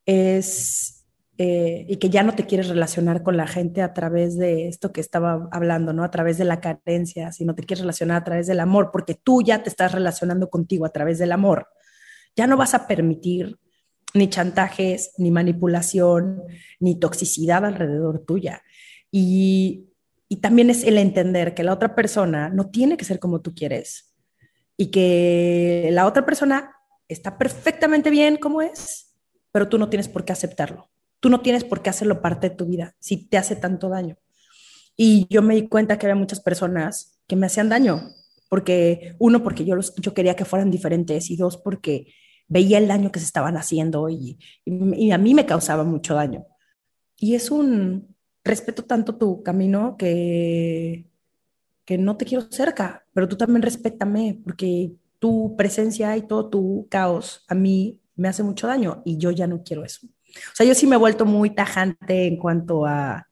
es eh, y que ya no te quieres relacionar con la gente a través de esto que estaba hablando, ¿no? A través de la carencia, sino te quieres relacionar a través del amor, porque tú ya te estás relacionando contigo a través del amor. Ya no vas a permitir ni chantajes, ni manipulación, ni toxicidad alrededor tuya. Y, y también es el entender que la otra persona no tiene que ser como tú quieres y que la otra persona está perfectamente bien como es, pero tú no tienes por qué aceptarlo. Tú no tienes por qué hacerlo parte de tu vida si te hace tanto daño. Y yo me di cuenta que había muchas personas que me hacían daño, porque uno, porque yo, los, yo quería que fueran diferentes y dos, porque veía el daño que se estaban haciendo y, y, a mí me causaba mucho daño. Y es un respeto tanto tu camino que, que no te quiero cerca, pero tú también respétame, porque tu presencia y todo tu caos a mí me hace mucho daño y yo ya no quiero eso. O sea, yo sí me he vuelto muy tajante en cuanto a,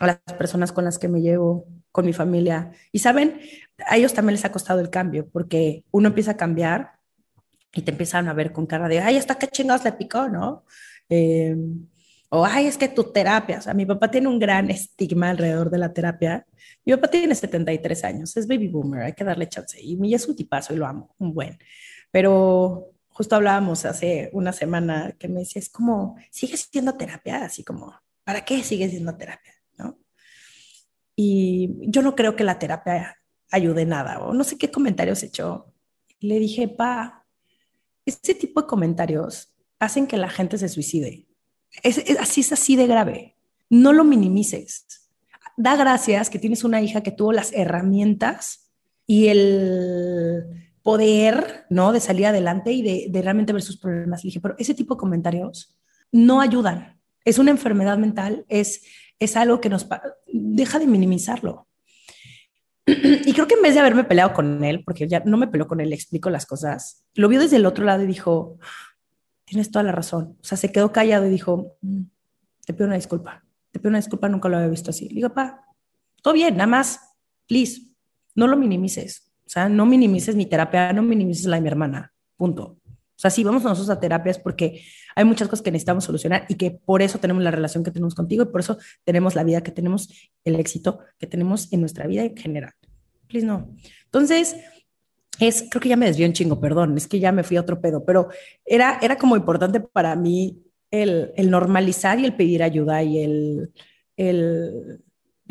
a las personas con las que me llevo, con mi familia. Y saben, a ellos también les ha costado el cambio, porque uno empieza a cambiar y te empiezan a ver con cara de, ay, hasta qué chingados le picó, ¿no? Eh, o, ay, es que tu terapia, o sea, mi papá tiene un gran estigma alrededor de la terapia. Mi papá tiene 73 años, es baby boomer, hay que darle chance. Y es un tipazo y lo amo, un buen. Pero justo hablábamos hace una semana que me decía, es como, ¿sigues siendo terapia? Así como, ¿para qué sigues siendo terapia? ¿No? Y yo no creo que la terapia ayude nada, o no sé qué comentarios echó. Le dije, pa, este tipo de comentarios hacen que la gente se suicide. Es, así es así de grave. No lo minimices. Da gracias que tienes una hija que tuvo las herramientas y el poder, ¿no? De salir adelante y de, realmente ver sus problemas. Le dije, pero ese tipo de comentarios no ayudan. Es una enfermedad mental, es, es algo que nos deja de minimizarlo. Y creo que en vez de haberme peleado con él, porque ya no me peleó con él, le explico las cosas, lo vio desde el otro lado y dijo, tienes toda la razón. O sea, se quedó callado y dijo, mm, te pido una disculpa, te pido una disculpa, nunca lo había visto así. Le digo, pa, todo bien, nada más, please, no lo minimices. Sea, no minimices mi terapia, no minimices la de mi hermana, punto. O sea, sí, vamos nosotros a terapias porque hay muchas cosas que necesitamos solucionar y que por eso tenemos la relación que tenemos contigo y por eso tenemos la vida que tenemos, el éxito que tenemos en nuestra vida en general. Please no. Entonces, es, creo que ya me desvió un chingo, perdón, es que ya me fui a otro pedo, pero era, era como importante para mí el, el normalizar y el pedir ayuda y el, el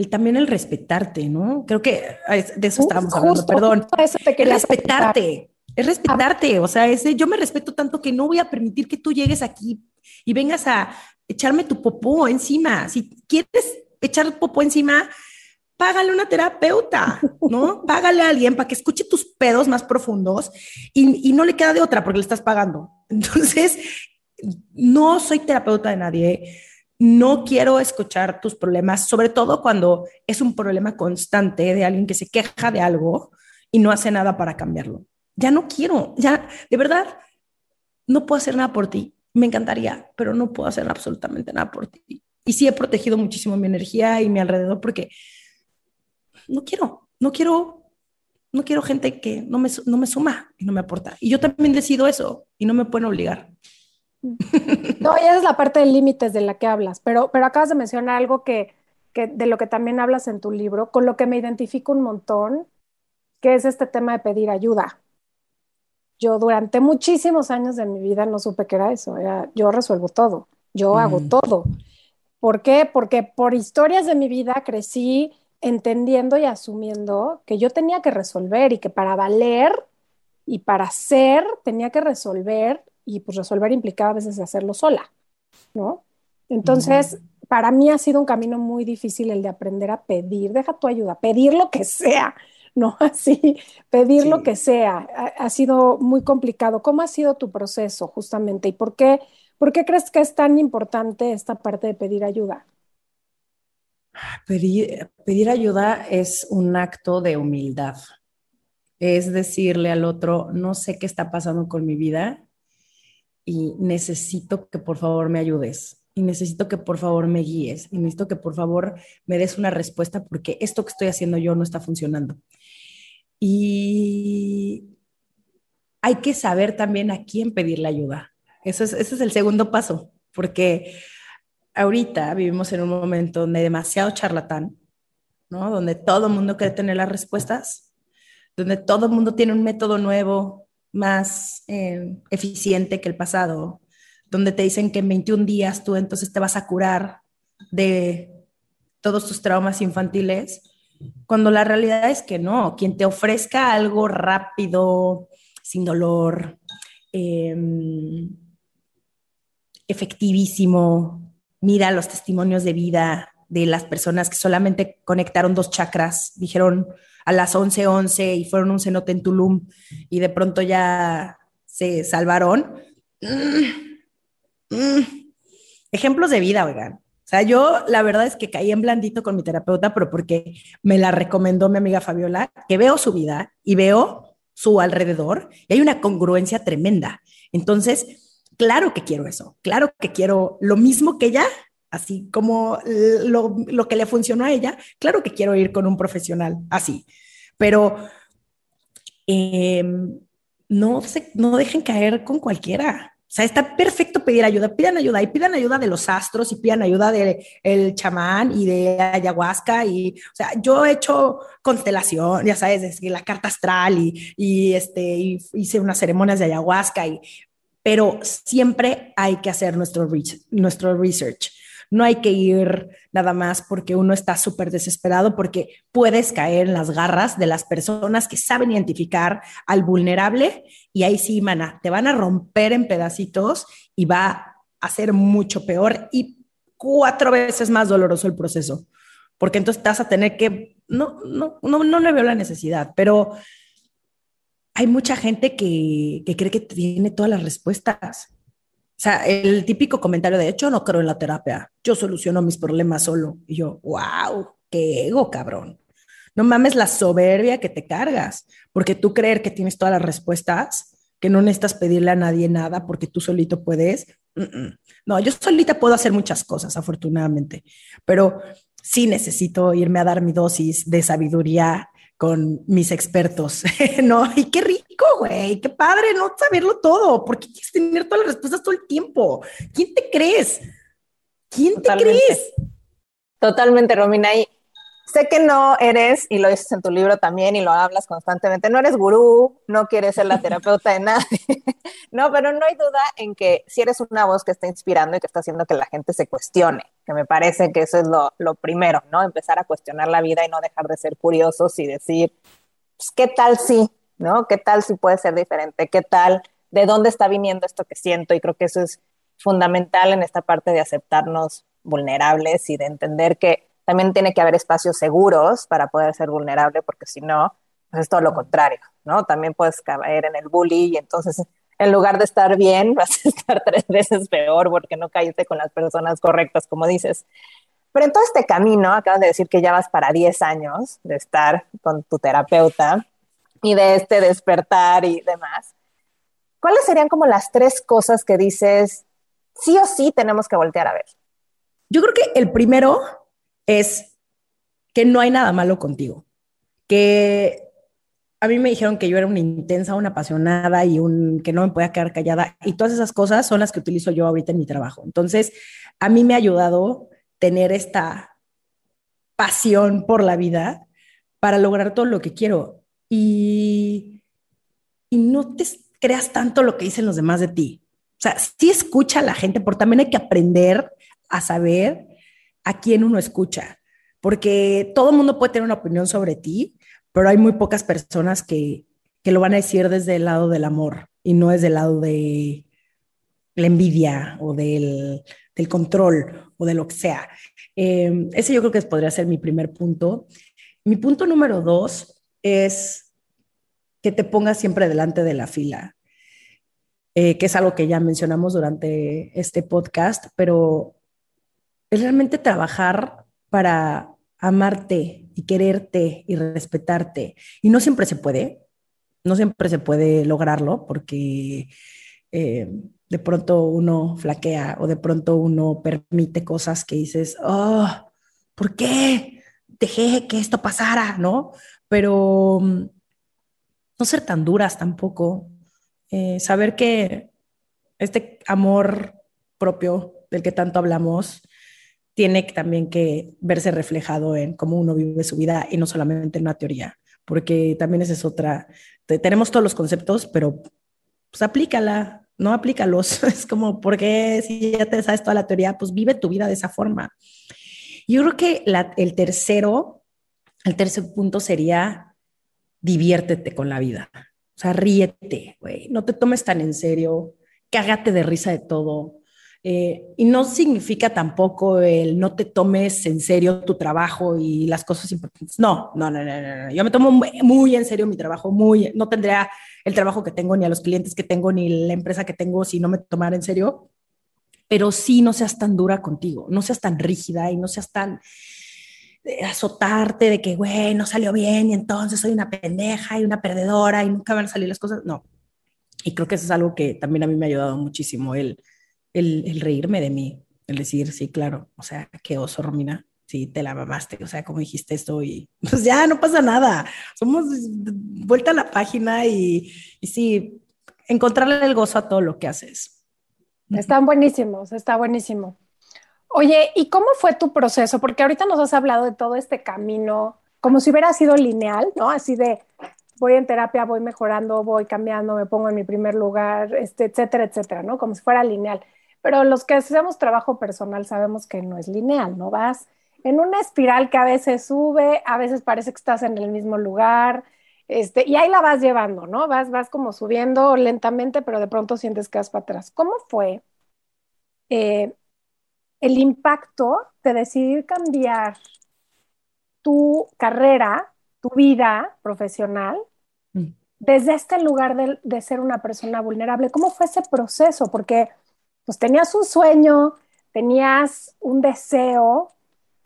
también el respetarte, ¿no? Creo que de eso estábamos hablando, perdón. Eso te respetarte, es respetarte, o sea, ese, yo me respeto tanto que no voy a permitir que tú llegues aquí y vengas a echarme tu popó encima. Si quieres echar popó encima, págale una terapeuta, ¿no? págale a alguien para que escuche tus pedos más profundos y, y no le queda de otra porque le estás pagando. Entonces, no soy terapeuta de nadie no quiero escuchar tus problemas, sobre todo cuando es un problema constante de alguien que se queja de algo y no hace nada para cambiarlo. Ya no quiero, ya, de verdad, no puedo hacer nada por ti. Me encantaría, pero no puedo hacer absolutamente nada por ti. Y sí he protegido muchísimo mi energía y mi alrededor porque no quiero, no quiero, no quiero gente que no me, no me suma y no me aporta. Y yo también decido eso y no me pueden obligar. No, esa es la parte de límites de la que hablas, pero, pero acabas de mencionar algo que, que, de lo que también hablas en tu libro, con lo que me identifico un montón, que es este tema de pedir ayuda. Yo durante muchísimos años de mi vida no supe que era eso, era yo resuelvo todo, yo hago todo. ¿Por qué? Porque por historias de mi vida crecí entendiendo y asumiendo que yo tenía que resolver y que para valer y para ser tenía que resolver y pues resolver implicaba a veces hacerlo sola, ¿no? Entonces, para mí ha sido un camino muy difícil el de aprender a pedir, deja tu ayuda, pedir lo que sea, ¿no? Así, pedir lo que sea. Ha, ha, sido muy complicado. ¿Cómo ha sido tu proceso justamente y por qué, por qué crees que es tan importante esta parte de pedir ayuda? Pedir, pedir ayuda es un acto de humildad. Es decirle al otro, no sé qué está pasando con mi vida y necesito que por favor me ayudes y necesito que por favor me guíes y necesito que por favor me des una respuesta porque esto que estoy haciendo yo no está funcionando. Y hay que saber también a quién pedirle ayuda. Eso es, ese es el segundo paso, porque ahorita vivimos en un momento donde hay demasiado charlatán, ¿no? Donde todo el mundo quiere tener las respuestas, donde todo el mundo tiene un método nuevo, más eh, eficiente que el pasado, donde te dicen que en 21 días tú entonces te vas a curar de todos tus traumas infantiles, cuando la realidad es que no, quien te ofrezca algo rápido, sin dolor, eh, efectivísimo, mira los testimonios de vida de las personas que solamente conectaron dos chakras, dijeron a las 11:11 11 y fueron un cenote en Tulum y de pronto ya se salvaron. Mm Mm, ejemplos de vida, oigan. O sea, yo la verdad es que caí en blandito con mi terapeuta, pero porque me la recomendó mi amiga Fabiola, que veo su vida y veo su alrededor y hay una congruencia tremenda. Entonces, claro que quiero eso, claro que quiero lo mismo que ella, así como lo, lo que le funcionó a ella, claro que quiero ir con un profesional así, pero eh, no, se, no dejen caer con cualquiera. O sea, está perfecto pedir ayuda, pidan ayuda y pidan ayuda de los astros y pidan ayuda del el chamán y de ayahuasca y, o sea, yo he hecho constelación, ya sabes, la carta astral y, y este, hice unas ceremonias de ayahuasca y, pero siempre hay que hacer nuestro, nuestro research. No hay que ir nada más porque uno está súper desesperado, porque puedes caer en las garras de las personas que saben identificar al vulnerable y ahí sí, mana, te van a romper en pedacitos y va a ser mucho peor y cuatro veces más doloroso el proceso, porque entonces vas a tener que, no, no, no, no le veo la necesidad, pero hay mucha gente que, que cree que tiene todas las respuestas sea, el típico comentario de hecho, no creo en la terapia, yo soluciono mis problemas solo. Y yo, wow, qué ego, cabrón. No mames la soberbia que te cargas, porque tú creer que tienes todas las respuestas, que no necesitas pedirle a nadie nada porque tú solito puedes. No, yo solita puedo hacer muchas cosas, afortunadamente, pero sí necesito irme a dar mi dosis de sabiduría con mis expertos, ¿no? Y qué rico, güey, qué padre no saberlo todo, porque quieres tener todas las respuestas todo el tiempo. ¿Quién te crees? ¿Quién te crees? Totalmente, Romina. Y Sé que no eres, y lo dices en tu libro también, y lo hablas constantemente, no eres gurú, no quieres ser la terapeuta de nadie, no, pero no hay duda en que si eres una voz que está inspirando y que está haciendo que la gente se cuestione, que me parece que eso es lo, lo primero, ¿no? Empezar a cuestionar la vida y no dejar de ser curiosos y decir, pues, ¿qué tal si, ¿no? ¿Qué tal si puede ser diferente? ¿Qué tal? ¿De dónde está viniendo esto que siento? Y creo que eso es fundamental en esta parte de aceptarnos vulnerables y de entender que también tiene que haber espacios seguros para poder ser vulnerable, porque si no, pues es todo lo contrario, ¿no? También puedes caer en el bully y entonces en lugar de estar bien, vas a estar tres veces peor porque no caíste con las personas correctas, como dices. Pero en todo este camino, acabas de decir que ya vas para 10 años de estar con tu terapeuta y de este despertar y demás. ¿Cuáles serían como las tres cosas que dices, sí o sí tenemos que voltear a ver? Yo creo que el primero es que no hay nada malo contigo, que a mí me dijeron que yo era una intensa, una apasionada y un que no me podía quedar callada y todas esas cosas son las que utilizo yo ahorita en mi trabajo. Entonces, a mí me ha ayudado tener esta pasión por la vida para lograr todo lo que quiero y, y no te creas tanto lo que dicen los demás de ti. O sea, sí escucha a la gente, pero también hay que aprender a saber a quién uno escucha, porque todo el mundo puede tener una opinión sobre ti, pero hay muy pocas personas que, que lo van a decir desde el lado del amor y no desde el lado de la envidia o del, del control o de lo que sea. Eh, ese yo creo que podría ser mi primer punto. Mi punto número dos es que te pongas siempre delante de la fila, eh, que es algo que ya mencionamos durante este podcast, pero es realmente trabajar para amarte y quererte y respetarte. Y no siempre se puede, no siempre se puede lograrlo porque eh, de pronto uno flaquea o de pronto uno permite cosas que dices, oh, ¿por qué dejé que esto pasara? ¿No? Pero mm, no ser tan duras tampoco. Eh, saber que este amor propio del que tanto hablamos tiene también que verse reflejado en cómo uno vive su vida y no solamente en una teoría, porque también esa es otra. Tenemos todos los conceptos, pero pues aplícala, no aplícalos. Es como, porque si ya te sabes toda la teoría, pues vive tu vida de esa forma. Yo creo que el tercero, el tercer punto sería diviértete con la vida. O sea, ríete, güey. No te tomes tan en serio, cágate de risa de todo. Eh, y no significa tampoco el no te tomes en serio tu trabajo y las cosas importantes. No, no, no, no, no. Yo me tomo muy en serio mi trabajo, muy, no tendría el trabajo que tengo, ni a los clientes que tengo, ni la empresa que tengo si no me tomara en serio. Pero sí, no seas tan dura contigo, no seas tan rígida y no seas tan azotarte de que, güey, no salió bien y entonces soy una pendeja y una perdedora y nunca van a salir las cosas. No. Y creo que eso es algo que también a mí me ha ayudado muchísimo, el, el, el reírme de mí, el decir, sí, claro, o sea, qué oso, Romina, sí, te la mamaste, o sea, como dijiste esto y pues ya, no pasa nada, somos vuelta a la página y, y sí, encontrarle el gozo a todo lo que haces. Están buenísimos, está buenísimo. Oye, ¿y cómo fue tu proceso? Porque ahorita nos has hablado de todo este camino, como si hubiera sido lineal, ¿no? Así de voy en terapia, voy mejorando, voy cambiando, me pongo en mi primer lugar, este, etcétera, etcétera, ¿no? Como si fuera lineal. Pero los que hacemos trabajo personal sabemos que no es lineal, ¿no? Vas en una espiral que a veces sube, a veces parece que estás en el mismo lugar, este, y ahí la vas llevando, ¿no? Vas, vas como subiendo lentamente, pero de pronto sientes que vas para atrás. ¿Cómo fue eh, el impacto de decidir cambiar tu carrera, tu vida profesional, mm. desde este lugar de, de, ser una persona vulnerable? ¿Cómo fue ese proceso? Porque pues tenías un sueño, tenías un deseo,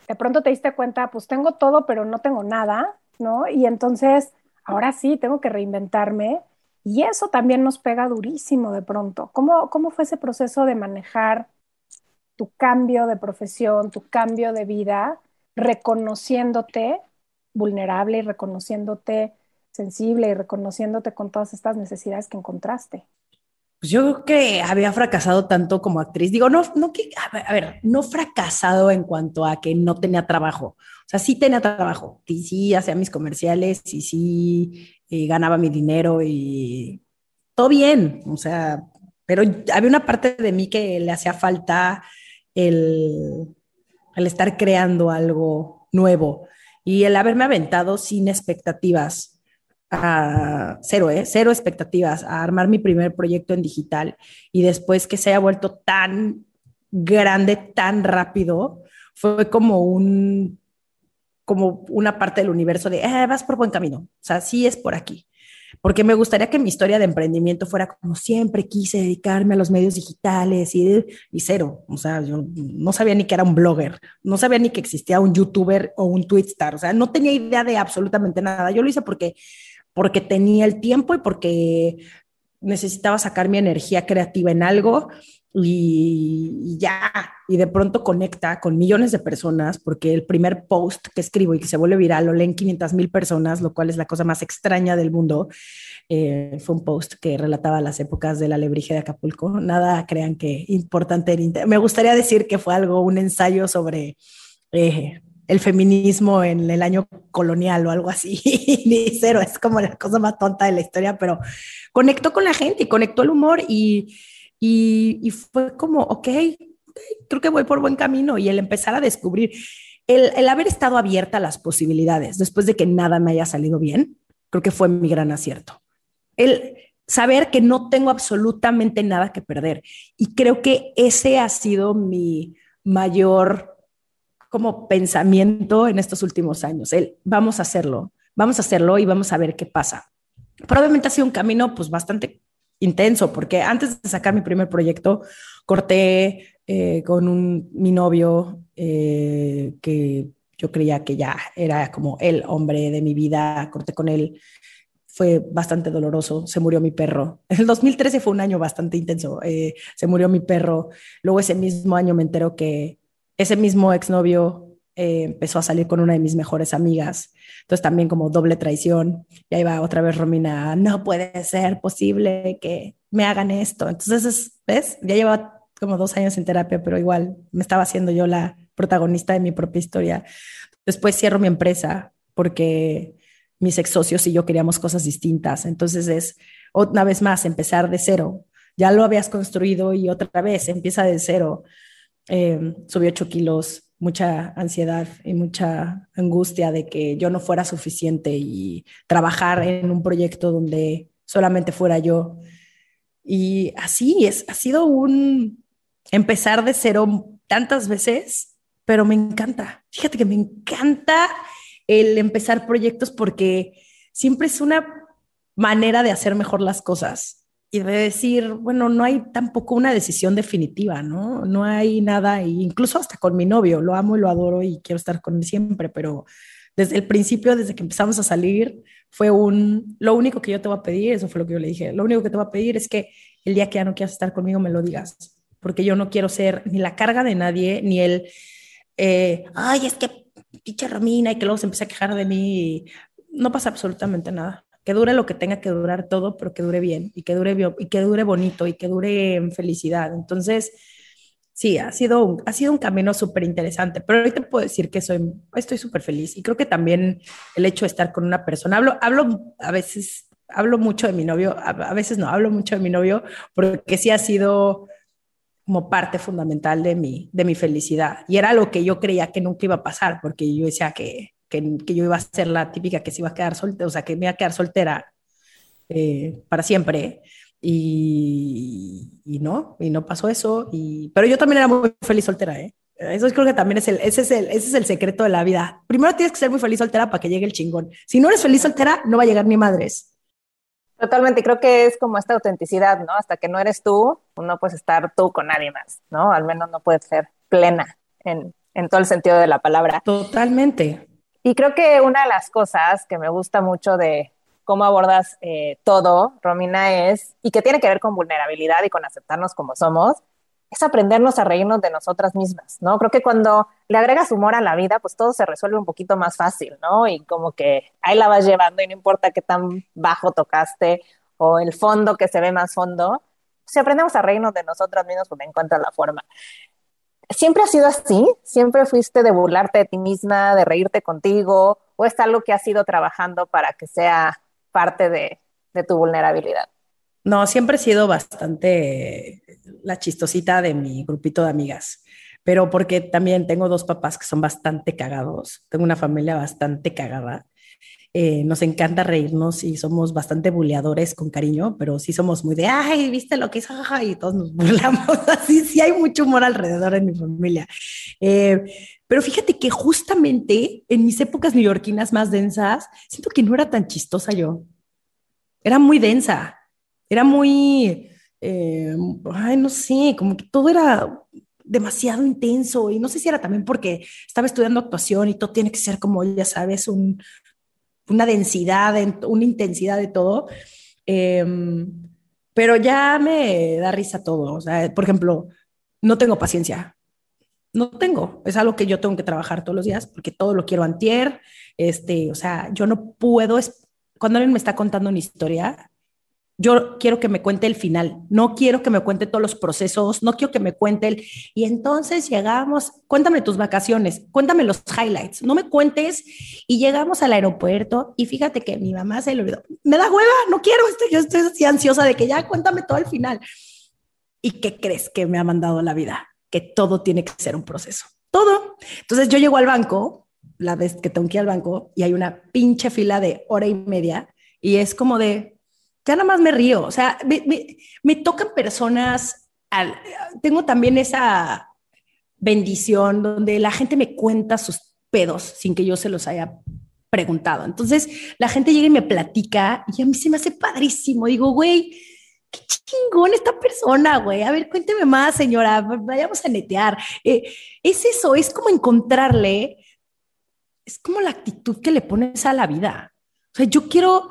de pronto te diste cuenta, pues tengo todo, pero no tengo nada, ¿no? Y entonces, ahora sí, tengo que reinventarme. Y eso también nos pega durísimo de pronto. ¿Cómo, cómo fue ese proceso de manejar tu cambio de profesión, tu cambio de vida, reconociéndote vulnerable y reconociéndote sensible y reconociéndote con todas estas necesidades que encontraste? Pues yo creo que había fracasado tanto como actriz. Digo, no, no que, a ver, no fracasado en cuanto a que no tenía trabajo. O sea, sí tenía trabajo. Y sí hacía mis comerciales y sí eh, ganaba mi dinero y todo bien. O sea, pero había una parte de mí que le hacía falta el, el estar creando algo nuevo y el haberme aventado sin expectativas a cero, ¿eh? cero expectativas, a armar mi primer proyecto en digital y después que se haya vuelto tan grande, tan rápido, fue como un como una parte del universo de, eh, vas por buen camino, o sea, sí es por aquí porque me gustaría que mi historia de emprendimiento fuera como siempre quise dedicarme a los medios digitales y, y cero. O sea, yo no sabía ni que era un blogger, no sabía ni que existía un youtuber o un twitstar, o sea, no tenía idea de absolutamente nada. Yo lo hice porque, porque tenía el tiempo y porque necesitaba sacar mi energía creativa en algo y, ya, y de pronto conecta con millones de personas, porque el primer post que escribo y que se vuelve viral lo leen 500 mil personas, lo cual es la cosa más extraña del mundo. Eh, fue un post que relataba las épocas de la lebrige de Acapulco. Nada crean que importante. Me gustaría decir que fue algo, un ensayo sobre eh, el feminismo en el año colonial o algo así. Ni cero, es como la cosa más tonta de la historia, pero conectó con la gente y conectó el humor y y, fue como, ok, creo que voy por buen camino y el empezar a descubrir, el, el, haber estado abierta a las posibilidades después de que nada me haya salido bien, creo que fue mi gran acierto. El saber que no tengo absolutamente nada que perder. Y creo que ese ha sido mi mayor como pensamiento en estos últimos años. El vamos a hacerlo, vamos a hacerlo y vamos a ver qué pasa. Probablemente ha sido un camino pues bastante intenso, porque antes de sacar mi primer proyecto, corté eh, con un, mi novio eh, que yo creía que ya era como el hombre de mi vida, corté con él, fue bastante doloroso, se murió mi perro. El 2013 fue un año bastante intenso, eh, se murió mi perro, luego ese mismo año me entero que ese mismo exnovio eh, empezó a salir con una de mis mejores amigas, entonces también como doble traición, y ahí va otra vez Romina, no puede ser posible que me hagan esto, entonces, ¿ves? Ya lleva como dos años en terapia, pero igual me estaba haciendo yo la protagonista de mi propia historia. Después cierro mi empresa porque mis ex socios y yo queríamos cosas distintas. Entonces es una vez más empezar de cero. Ya lo habías construido y otra vez empieza de cero. Eh, subí ocho kilos, mucha ansiedad y mucha angustia de que yo no fuera suficiente y trabajar en un proyecto donde solamente fuera yo. Y así es, ha sido un empezar de cero tantas veces pero me encanta. Fíjate que me encanta el empezar proyectos porque siempre es una manera de hacer mejor las cosas y de decir, bueno, no hay tampoco una decisión definitiva, ¿no? No hay nada, incluso hasta con mi novio, lo amo y lo adoro y quiero estar con él siempre, pero desde el principio, desde que empezamos a salir, fue un, lo único que yo te voy a pedir, eso fue lo que yo le dije, lo único que te voy a pedir es que el día que ya no quieras estar conmigo me lo digas, porque yo no quiero ser ni la carga de nadie, ni el eh, ay, es que pinche Romina y que luego se empieza a quejar de mí. No pasa absolutamente nada. Que dure lo que tenga que durar todo, pero que dure bien y que dure, y que dure bonito y que dure en felicidad. Entonces, sí, ha sido un, ha sido un camino súper interesante, pero hoy te puedo decir que soy, estoy súper feliz y creo que también el hecho de estar con una persona, hablo, hablo a veces, hablo mucho de mi novio, a veces no, hablo mucho de mi novio porque sí ha sido como parte fundamental de mi, de mi felicidad. Y era lo que yo creía que nunca iba a pasar, porque yo decía que, que, que yo iba a ser la típica que se iba a quedar soltera, o sea, que me iba a quedar soltera eh, para siempre. Y, y, no, y no pasó eso. Y, pero yo también era muy feliz soltera, ¿eh? Eso creo que también es el, ese es el, ese es el secreto de la vida. Primero tienes que ser muy feliz soltera para que llegue el chingón. Si no eres feliz soltera, no va a llegar ni madres. Totalmente, creo que es como esta autenticidad, ¿no? Hasta que no eres tú, no puedes estar tú con nadie más, ¿no? Al menos no puedes ser plena en, en todo el sentido de la palabra. Totalmente. Y creo que una de las cosas que me gusta mucho de cómo abordas eh, todo, Romina, es, y que tiene que ver con vulnerabilidad y con aceptarnos como somos, es aprendernos a reírnos de nosotras mismas, ¿no? Creo que cuando le agregas humor a la vida, pues todo se resuelve un poquito más fácil, ¿no? Y como que ahí la vas llevando y no importa qué tan bajo tocaste o el fondo que se ve más fondo, si aprendemos a reírnos de nosotras mismas, pues encuentras la forma. ¿Siempre ha sido así? ¿Siempre fuiste de burlarte de ti misma, de reírte contigo? ¿O es algo que has ido trabajando para que sea parte de, de tu vulnerabilidad? No, siempre he sido bastante la chistosita de mi grupito de amigas, pero porque también tengo dos papás que son bastante cagados, tengo una familia bastante cagada. Eh, nos encanta reírnos y somos bastante buleadores con cariño, pero sí somos muy de, ay, viste lo que hizo, y todos nos burlamos. Así sí hay mucho humor alrededor en mi familia. Eh, pero fíjate que justamente en mis épocas neoyorquinas más densas, siento que no era tan chistosa yo. Era muy densa era muy, eh, ay, no sé, como que todo era demasiado intenso y no sé si era también porque estaba estudiando actuación y todo tiene que ser como, ya sabes, un, una densidad, una intensidad de todo. Em, pero ya me da risa todo. O sea, por ejemplo, no tengo paciencia. No tengo. Es algo que yo tengo que trabajar todos los días porque todo lo quiero antier. Este, o sea, yo no puedo. Cuando alguien me está contando una historia, yo quiero que me cuente el final, no quiero que me cuente todos los procesos, no quiero que me cuente el... Y entonces llegamos, cuéntame tus vacaciones, cuéntame los highlights, no me cuentes y llegamos al aeropuerto y fíjate que mi mamá se le olvidó, me da hueva, no quiero, estoy, yo estoy así ansiosa de que ya cuéntame todo el final. ¿Y qué crees que me ha mandado la vida? Que todo tiene que ser un proceso, todo. Entonces yo llego al banco, la vez que tengo que ir al banco y hay una pinche fila de hora y media y es como de, ya nada más me río. O sea, me, me, tocan personas, al, tengo también esa bendición, donde la gente me cuenta sus pedos sin que yo se los haya preguntado. Entonces, la gente llega y me platica y a mí se me hace padrísimo. Digo, güey, qué chingón esta persona, güey. A ver, cuénteme más, señora. Vayamos a netear. Eh, es eso, es como encontrarle, es como la actitud que le pones a la vida. O sea, yo quiero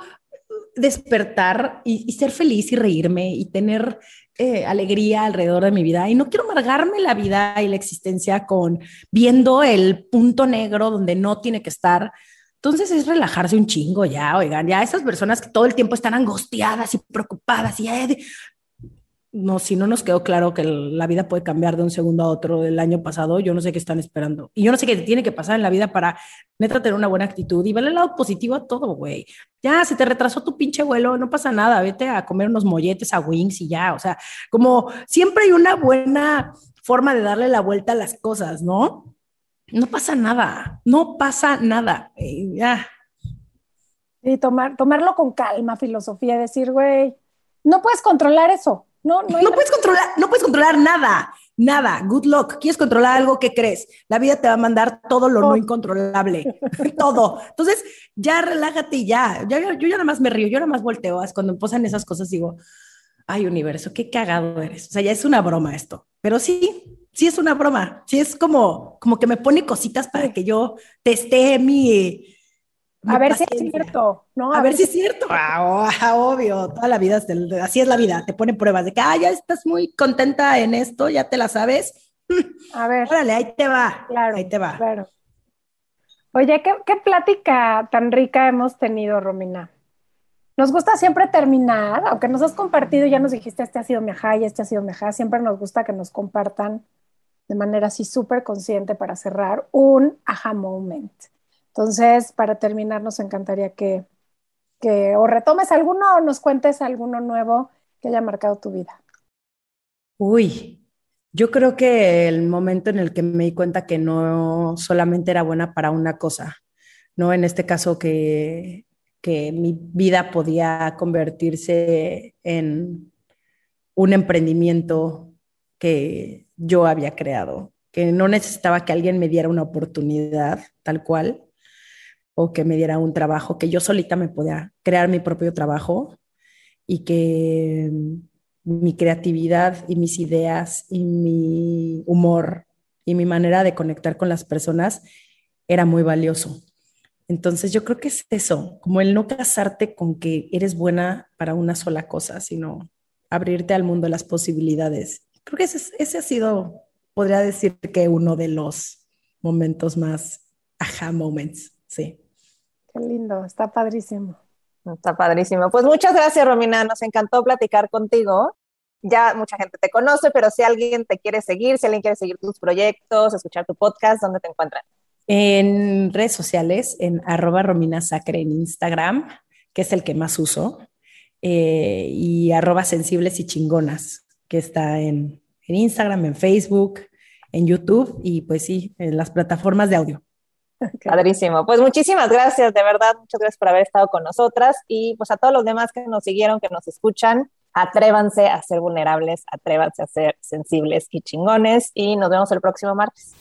despertar y, ser feliz y reírme y tener eh, alegría alrededor de mi vida. Y no quiero amargarme la vida y la existencia con viendo el punto negro donde no tiene que estar. Entonces es relajarse un chingo ya, oigan, ya esas personas que todo el tiempo están angustiadas y preocupadas y no, si no nos quedó claro que la vida puede cambiar de un segundo a otro del año pasado, yo no sé qué están esperando. Y yo no sé qué tiene que pasar en la vida para neta tener una buena actitud y verle el lado positivo a todo, güey. Ya, se te retrasó tu pinche vuelo, no pasa nada, vete a comer unos molletes a Wings y ya. O sea, como siempre hay una buena forma de darle la vuelta a las cosas, ¿no? No pasa nada, no pasa nada. ya. Y tomar, tomarlo con calma, filosofía, decir, güey, no puedes controlar eso no, no, no puedes controlar, no puedes controlar nada, nada. Good luck. ¿Quieres controlar algo? ¿Qué crees? La vida te va a mandar todo lo no incontrolable, todo. Entonces, ya relájate y ya. Yo, yo, ya nada más me río, yo nada más volteo. Cuando pasan esas cosas digo, ay, universo, qué cagado eres. O sea, ya es una broma esto. Pero sí, sí es una broma. Sí es como, como que me pone cositas para que yo teste mi, a ver si es cierto, ¿no? A, ver, si es cierto. Ah, obvio, toda la vida, así es la vida, te pone pruebas de que, ah, ya estás muy contenta en esto, ya te la sabes. A ver. Órale, ahí te va. Claro. Ahí te va. Claro. Oye, ¿qué, qué plática tan rica hemos tenido, Romina. Nos gusta siempre terminar, aunque nos has compartido, ya nos dijiste, este ha sido mi ajá y este ha sido mi ajá, siempre nos gusta que nos compartan de manera así súper consciente para cerrar un aha moment. Entonces, para terminar, nos encantaría que, o retomes alguno o nos cuentes alguno nuevo que haya marcado tu vida. Uy, yo creo que el momento en el que me di cuenta que no solamente era buena para una cosa, ¿no? En este caso que, que mi vida podía convertirse en un emprendimiento que yo había creado, que no necesitaba que alguien me diera una oportunidad tal cual, o que me diera un trabajo, que yo solita me podía crear mi propio trabajo y que mi creatividad y mis ideas y mi humor y mi manera de conectar con las personas era muy valioso. Entonces yo creo que es eso, como el no casarte con que eres buena para una sola cosa, sino abrirte al mundo de las posibilidades. Creo que ese, ese ha sido, podría decir que uno de los momentos más aha moments, sí. Qué lindo, está padrísimo. Está padrísimo. Pues muchas gracias, Romina. Nos encantó platicar contigo. Ya mucha gente te conoce, pero si alguien te quiere seguir, si alguien quiere seguir tus proyectos, escuchar tu podcast, ¿dónde te encuentran? En redes sociales, en arroba Romina Sacre en Instagram, que es el que más uso, eh, y arroba sensibles y chingonas, que está en, en Instagram, en Facebook, en YouTube y pues sí, en las plataformas de audio. Padrísimo. Pues muchísimas gracias, de verdad, muchas gracias por haber estado con nosotras y pues a todos los demás que nos siguieron, que nos escuchan, atrévanse a ser vulnerables, atrévanse a ser sensibles y chingones y nos vemos el próximo martes.